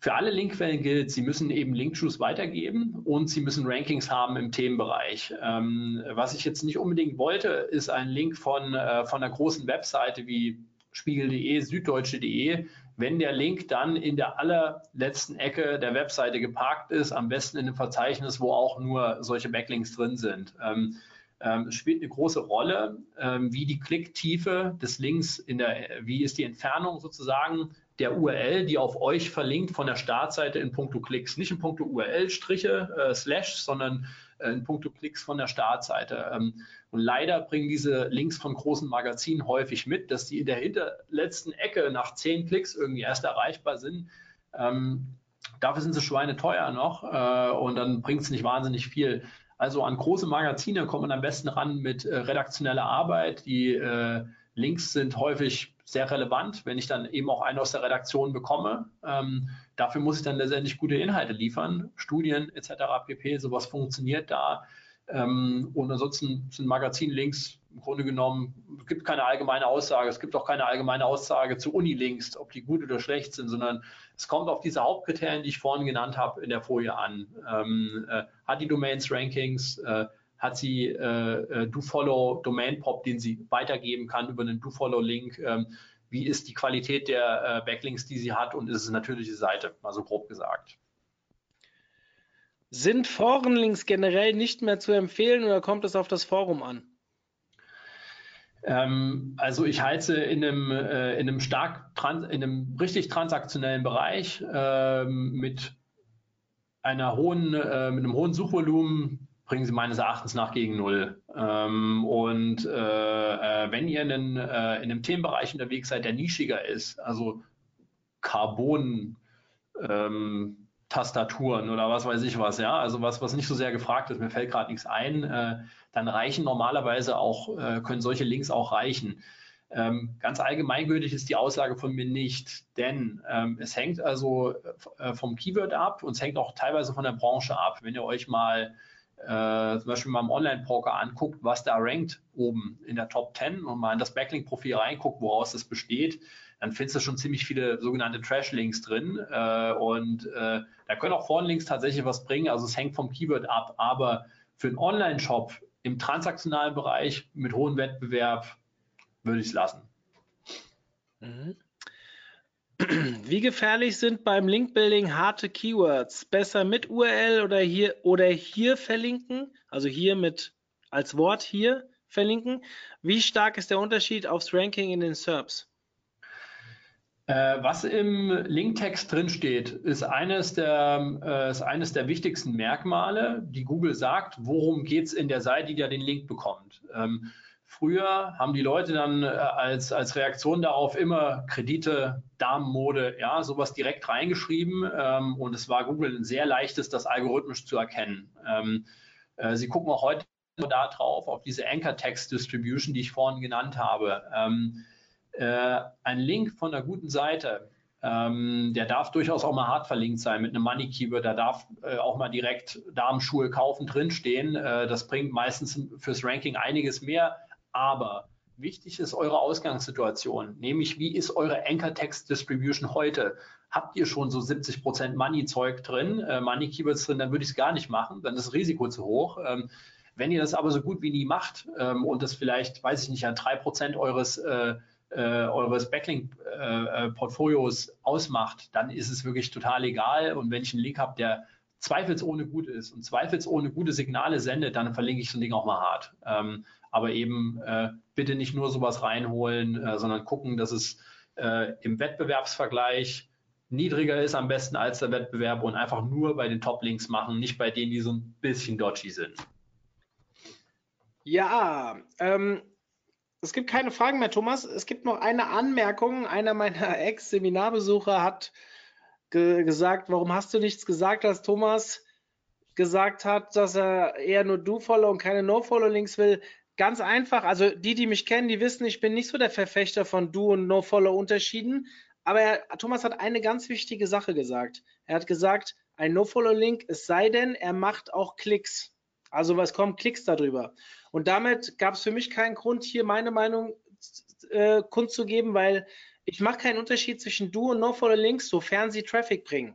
für alle Linkquellen gilt, sie müssen eben Link-Juice weitergeben und sie müssen Rankings haben im Themenbereich. Ähm, was ich jetzt nicht unbedingt wollte, ist ein Link von, äh, von einer großen Webseite wie spiegel.de, süddeutsche.de, wenn der Link dann in der allerletzten Ecke der Webseite geparkt ist, am besten in einem Verzeichnis, wo auch nur solche Backlinks drin sind. Ähm, ähm, spielt eine große Rolle, ähm, wie die Klicktiefe des Links in der, wie ist die Entfernung sozusagen der URL, die auf euch verlinkt von der Startseite in puncto Klicks, nicht in puncto URL-Striche, äh, Slash, sondern in puncto Klicks von der Startseite. Ähm, und leider bringen diese Links von großen Magazinen häufig mit, dass die in der hinterletzten Ecke nach zehn Klicks irgendwie erst erreichbar sind. Ähm, dafür sind sie schweineteuer noch äh, und dann bringt es nicht wahnsinnig viel. Also an große Magazine kommt man am besten ran mit äh, redaktioneller Arbeit. Die äh, Links sind häufig sehr relevant, wenn ich dann eben auch einen aus der Redaktion bekomme. Ähm, dafür muss ich dann letztendlich gute Inhalte liefern, Studien etc. pp. Sowas funktioniert da. Ähm, und ansonsten sind Magazinlinks im Grunde genommen, es gibt keine allgemeine Aussage, es gibt auch keine allgemeine Aussage zu Unilinks, ob die gut oder schlecht sind, sondern es kommt auf diese Hauptkriterien, die ich vorhin genannt habe, in der Folie an. Ähm, äh, hat die Domains Rankings, äh, hat sie äh, äh DoFollow Domain Pop, den sie weitergeben kann über einen DoFollow Link. Ähm, wie ist die Qualität der äh, Backlinks, die sie hat und ist es eine natürliche Seite, also grob gesagt. Sind Forenlinks generell nicht mehr zu empfehlen oder kommt es auf das Forum an? Ähm, also ich heize in einem, äh, in einem stark, trans, in einem richtig transaktionellen Bereich ähm, mit einer hohen, äh, mit einem hohen Suchvolumen bringen sie meines Erachtens nach gegen null. Ähm, und äh, äh wenn ihr in, in, äh, in, einem Themenbereich unterwegs seid, der nischiger ist, also Carbon, ähm, Tastaturen oder was weiß ich was, ja, also was, was nicht so sehr gefragt ist, mir fällt gerade nichts ein, äh, dann reichen normalerweise auch, äh, können solche Links auch reichen. Ähm, ganz allgemeingültig ist die Aussage von mir nicht, denn ähm, es hängt also vom Keyword ab und es hängt auch teilweise von der Branche ab. Wenn ihr euch mal äh, zum Beispiel mal im Online-Poker anguckt, was da rankt oben in der Top 10 und mal in das Backlink-Profil reinguckt, woraus das besteht, dann findest du schon ziemlich viele sogenannte Trash-Links drin. Äh, und äh, da können auch Vorn-Links tatsächlich was bringen. Also es hängt vom Keyword ab. Aber für einen Online-Shop im transaktionalen Bereich mit hohem Wettbewerb würde ich es lassen. Mhm. Wie gefährlich sind beim Linkbuilding harte Keywords? Besser mit URL oder hier oder hier verlinken? Also hier mit als Wort hier verlinken. Wie stark ist der Unterschied aufs Ranking in den SERPs? Äh, was im Linktext drin steht, ist eines der, äh, ist eines der wichtigsten Merkmale, die Google sagt, worum geht es in der Seite, die da den Link bekommt. Ähm, früher haben die Leute dann äh, als, als Reaktion darauf immer Kredite, Damenmode, ja, sowas direkt reingeschrieben ähm, und es war Google ein sehr leichtes, das algorithmisch zu erkennen. Ähm, äh, sie gucken auch heute da drauf, auf diese Anchor Text Distribution, die ich vorhin genannt habe. Ähm, äh, ein Link von einer guten Seite, ähm, der darf durchaus auch mal hart verlinkt sein mit einem Money Keyword. Da darf äh, auch mal direkt Damenschuhe kaufen drinstehen. Äh, das bringt meistens fürs Ranking einiges mehr. Aber wichtig ist eure Ausgangssituation, nämlich wie ist eure Anchor Text Distribution heute? Habt ihr schon so 70% Money-Zeug drin, äh, Money-Keywords drin, dann würde ich es gar nicht machen, dann ist das Risiko zu hoch. Ähm, wenn ihr das aber so gut wie nie macht ähm, und das vielleicht, weiß ich nicht, an 3% eures äh, äh, eures Backlink-Portfolios äh, ausmacht, dann ist es wirklich total egal. Und wenn ich einen Link habe, der zweifelsohne gut ist und zweifelsohne gute Signale sendet, dann verlinke ich so ein Ding auch mal hart. Ähm, aber eben äh, bitte nicht nur sowas reinholen, äh, sondern gucken, dass es äh, im Wettbewerbsvergleich niedriger ist am besten als der Wettbewerb und einfach nur bei den Top-Links machen, nicht bei denen, die so ein bisschen dodgy sind. Ja, ähm, es gibt keine Fragen mehr, Thomas. Es gibt noch eine Anmerkung. Einer meiner Ex-Seminarbesucher hat ge gesagt, warum hast du nichts gesagt, als Thomas gesagt hat, dass er eher nur Do-Follow und keine No-Follow-Links will. Ganz einfach, also die, die mich kennen, die wissen, ich bin nicht so der Verfechter von Do- und No-Follow-Unterschieden. Aber er, Thomas hat eine ganz wichtige Sache gesagt. Er hat gesagt, ein No-Follow-Link, es sei denn, er macht auch Klicks. Also was kommen Klicks darüber? Und damit gab es für mich keinen Grund, hier meine Meinung äh, kundzugeben, weil ich mache keinen Unterschied zwischen Do und No-Follow-Links, sofern sie Traffic bringen.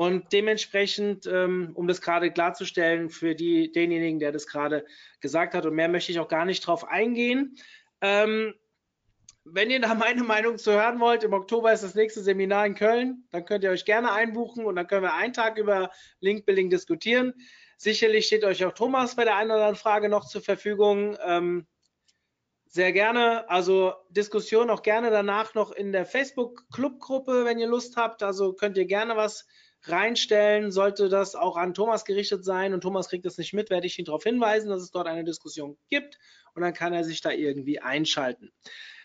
Und dementsprechend, ähm, um das gerade klarzustellen für die, denjenigen, der das gerade gesagt hat, und mehr möchte ich auch gar nicht drauf eingehen. Ähm, wenn ihr da meine Meinung zu hören wollt, im Oktober ist das nächste Seminar in Köln, dann könnt ihr euch gerne einbuchen und dann können wir einen Tag über Link-Building diskutieren. Sicherlich steht euch auch Thomas bei der einen oder anderen Frage noch zur Verfügung. Ähm, sehr gerne. Also Diskussion auch gerne danach noch in der Facebook-Club-Gruppe, wenn ihr Lust habt. Also könnt ihr gerne was reinstellen. Sollte das auch an Thomas gerichtet sein und Thomas kriegt das nicht mit, werde ich ihn darauf hinweisen, dass es dort eine Diskussion gibt und dann kann er sich da irgendwie einschalten.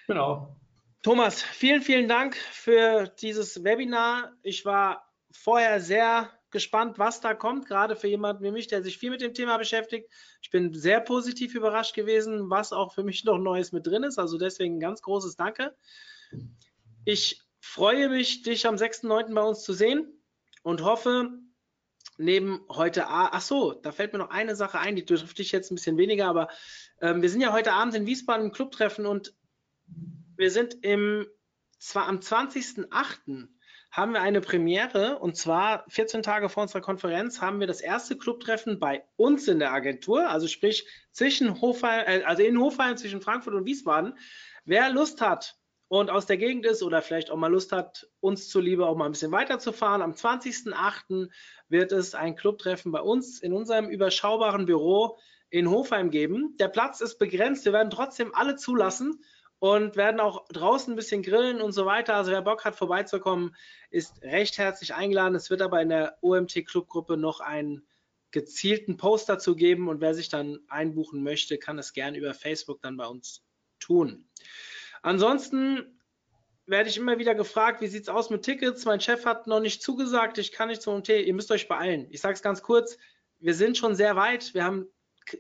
Genau. Thomas, vielen, vielen Dank für dieses Webinar. Ich war vorher sehr gespannt, was da kommt, gerade für jemanden wie mich, der sich viel mit dem Thema beschäftigt. Ich bin sehr positiv überrascht gewesen, was auch für mich noch Neues mit drin ist. Also deswegen ein ganz großes Danke. Ich freue mich, dich am 6.9. bei uns zu sehen und hoffe, neben heute, ach so, da fällt mir noch eine Sache ein, die trifft dich jetzt ein bisschen weniger, aber ähm, wir sind ja heute Abend in Wiesbaden im Clubtreffen und wir sind im, zwar am 20.8 haben wir eine Premiere und zwar 14 Tage vor unserer Konferenz haben wir das erste Clubtreffen bei uns in der Agentur, also sprich zwischen Hofheim, äh, also in Hofheim zwischen Frankfurt und Wiesbaden. Wer Lust hat und aus der Gegend ist oder vielleicht auch mal Lust hat, uns zuliebe auch mal ein bisschen weiterzufahren, am 20.08. wird es ein Clubtreffen bei uns in unserem überschaubaren Büro in Hofheim geben. Der Platz ist begrenzt, wir werden trotzdem alle zulassen und werden auch draußen ein bisschen grillen und so weiter. Also wer Bock hat, vorbeizukommen, ist recht herzlich eingeladen. Es wird aber in der OMT Clubgruppe noch einen gezielten Post dazu geben und wer sich dann einbuchen möchte, kann es gerne über Facebook dann bei uns tun. Ansonsten werde ich immer wieder gefragt, wie sieht es aus mit Tickets? Mein Chef hat noch nicht zugesagt, ich kann nicht zum OMT, ihr müsst euch beeilen. Ich sage es ganz kurz, wir sind schon sehr weit. Wir haben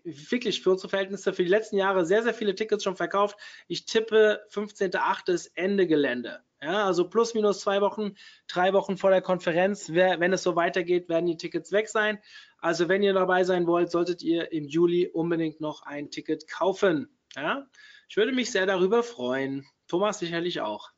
wirklich für unsere Verhältnisse für die letzten Jahre sehr, sehr viele Tickets schon verkauft. Ich tippe, 15.8. ist Ende Gelände. Ja, also plus minus zwei Wochen, drei Wochen vor der Konferenz. Wenn es so weitergeht, werden die Tickets weg sein. Also wenn ihr dabei sein wollt, solltet ihr im Juli unbedingt noch ein Ticket kaufen. Ja, ich würde mich sehr darüber freuen. Thomas sicherlich auch.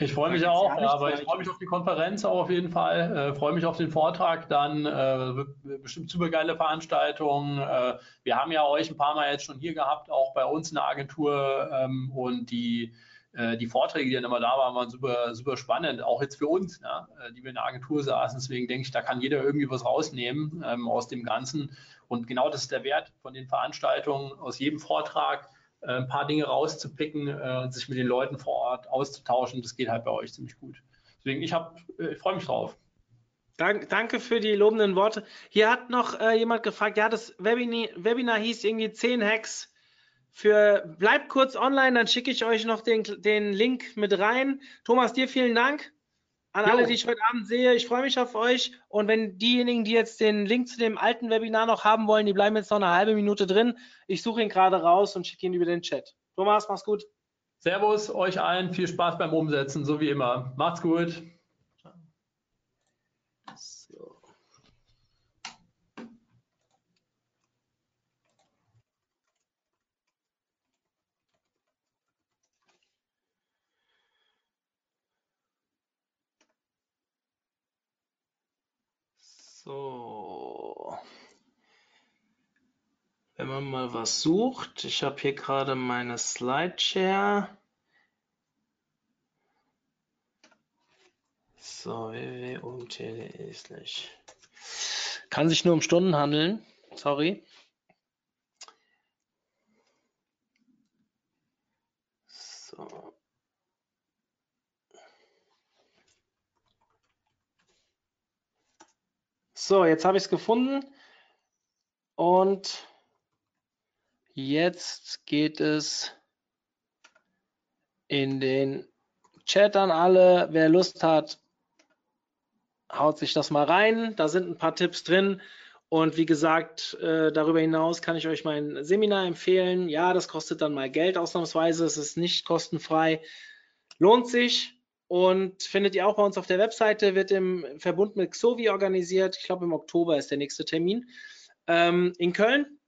Ich freue mich auch, ja, aber ich freue mich auf die Konferenz auch auf jeden Fall. Äh, freue mich auf den Vortrag dann. Äh, bestimmt super geile Veranstaltung. Äh, wir haben ja euch ein paar Mal jetzt schon hier gehabt, auch bei uns in der Agentur. Ähm, und die, äh, die Vorträge, die dann immer da waren, waren super, super spannend. Auch jetzt für uns, ja, äh, die wir in der Agentur saßen. Deswegen denke ich, da kann jeder irgendwie was rausnehmen ähm, aus dem Ganzen. Und genau das ist der Wert von den Veranstaltungen. Aus jedem Vortrag ein paar Dinge rauszupicken äh, und sich mit den Leuten vor Ort auszutauschen. Das geht halt bei euch ziemlich gut. Deswegen, ich, äh, ich freue mich drauf. Dank, danke für die lobenden Worte. Hier hat noch äh, jemand gefragt, ja, das Webinar, Webinar hieß irgendwie 10 Hacks für, bleibt kurz online, dann schicke ich euch noch den, den Link mit rein. Thomas, dir vielen Dank. An alle, die ich heute Abend sehe, ich freue mich auf euch. Und wenn diejenigen, die jetzt den Link zu dem alten Webinar noch haben wollen, die bleiben jetzt noch eine halbe Minute drin. Ich suche ihn gerade raus und schicke ihn über den Chat. Thomas, mach's gut. Servus euch allen, viel Spaß beim Umsetzen, so wie immer. Macht's gut. So. Wenn man mal was sucht, ich habe hier gerade meine Slideshare. So, www.omt.de slash. Kann sich nur um Stunden handeln. Sorry. So. So, jetzt habe ich es gefunden. Und jetzt geht es in den Chat an alle. Wer Lust hat, haut sich das mal rein. Da sind ein paar Tipps drin. Und wie gesagt, äh, darüber hinaus kann ich euch mein Seminar empfehlen. Ja, das kostet dann mal Geld ausnahmsweise. Es ist nicht kostenfrei. Lohnt sich und findet ihr auch bei uns auf der Webseite, wird im Verbund mit Xovi organisiert. Ich glaube, im Oktober ist der nächste Termin ähm, in Köln.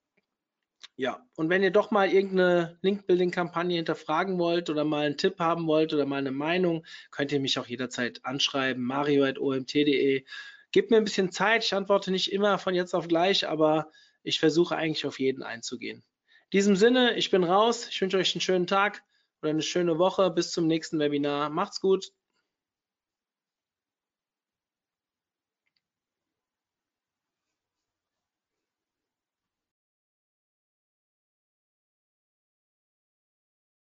Ja, und wenn ihr doch mal irgendeine Link-Building-Kampagne hinterfragen wollt oder mal einen Tipp haben wollt oder mal eine Meinung, könnt ihr mich auch jederzeit anschreiben, mario.omt.de. Gebt mir ein bisschen Zeit, ich antworte nicht immer von jetzt auf gleich, aber ich versuche eigentlich auf jeden einzugehen. In diesem Sinne, ich bin raus, ich wünsche euch einen schönen Tag oder eine schöne Woche. Bis zum nächsten Webinar. Macht's gut.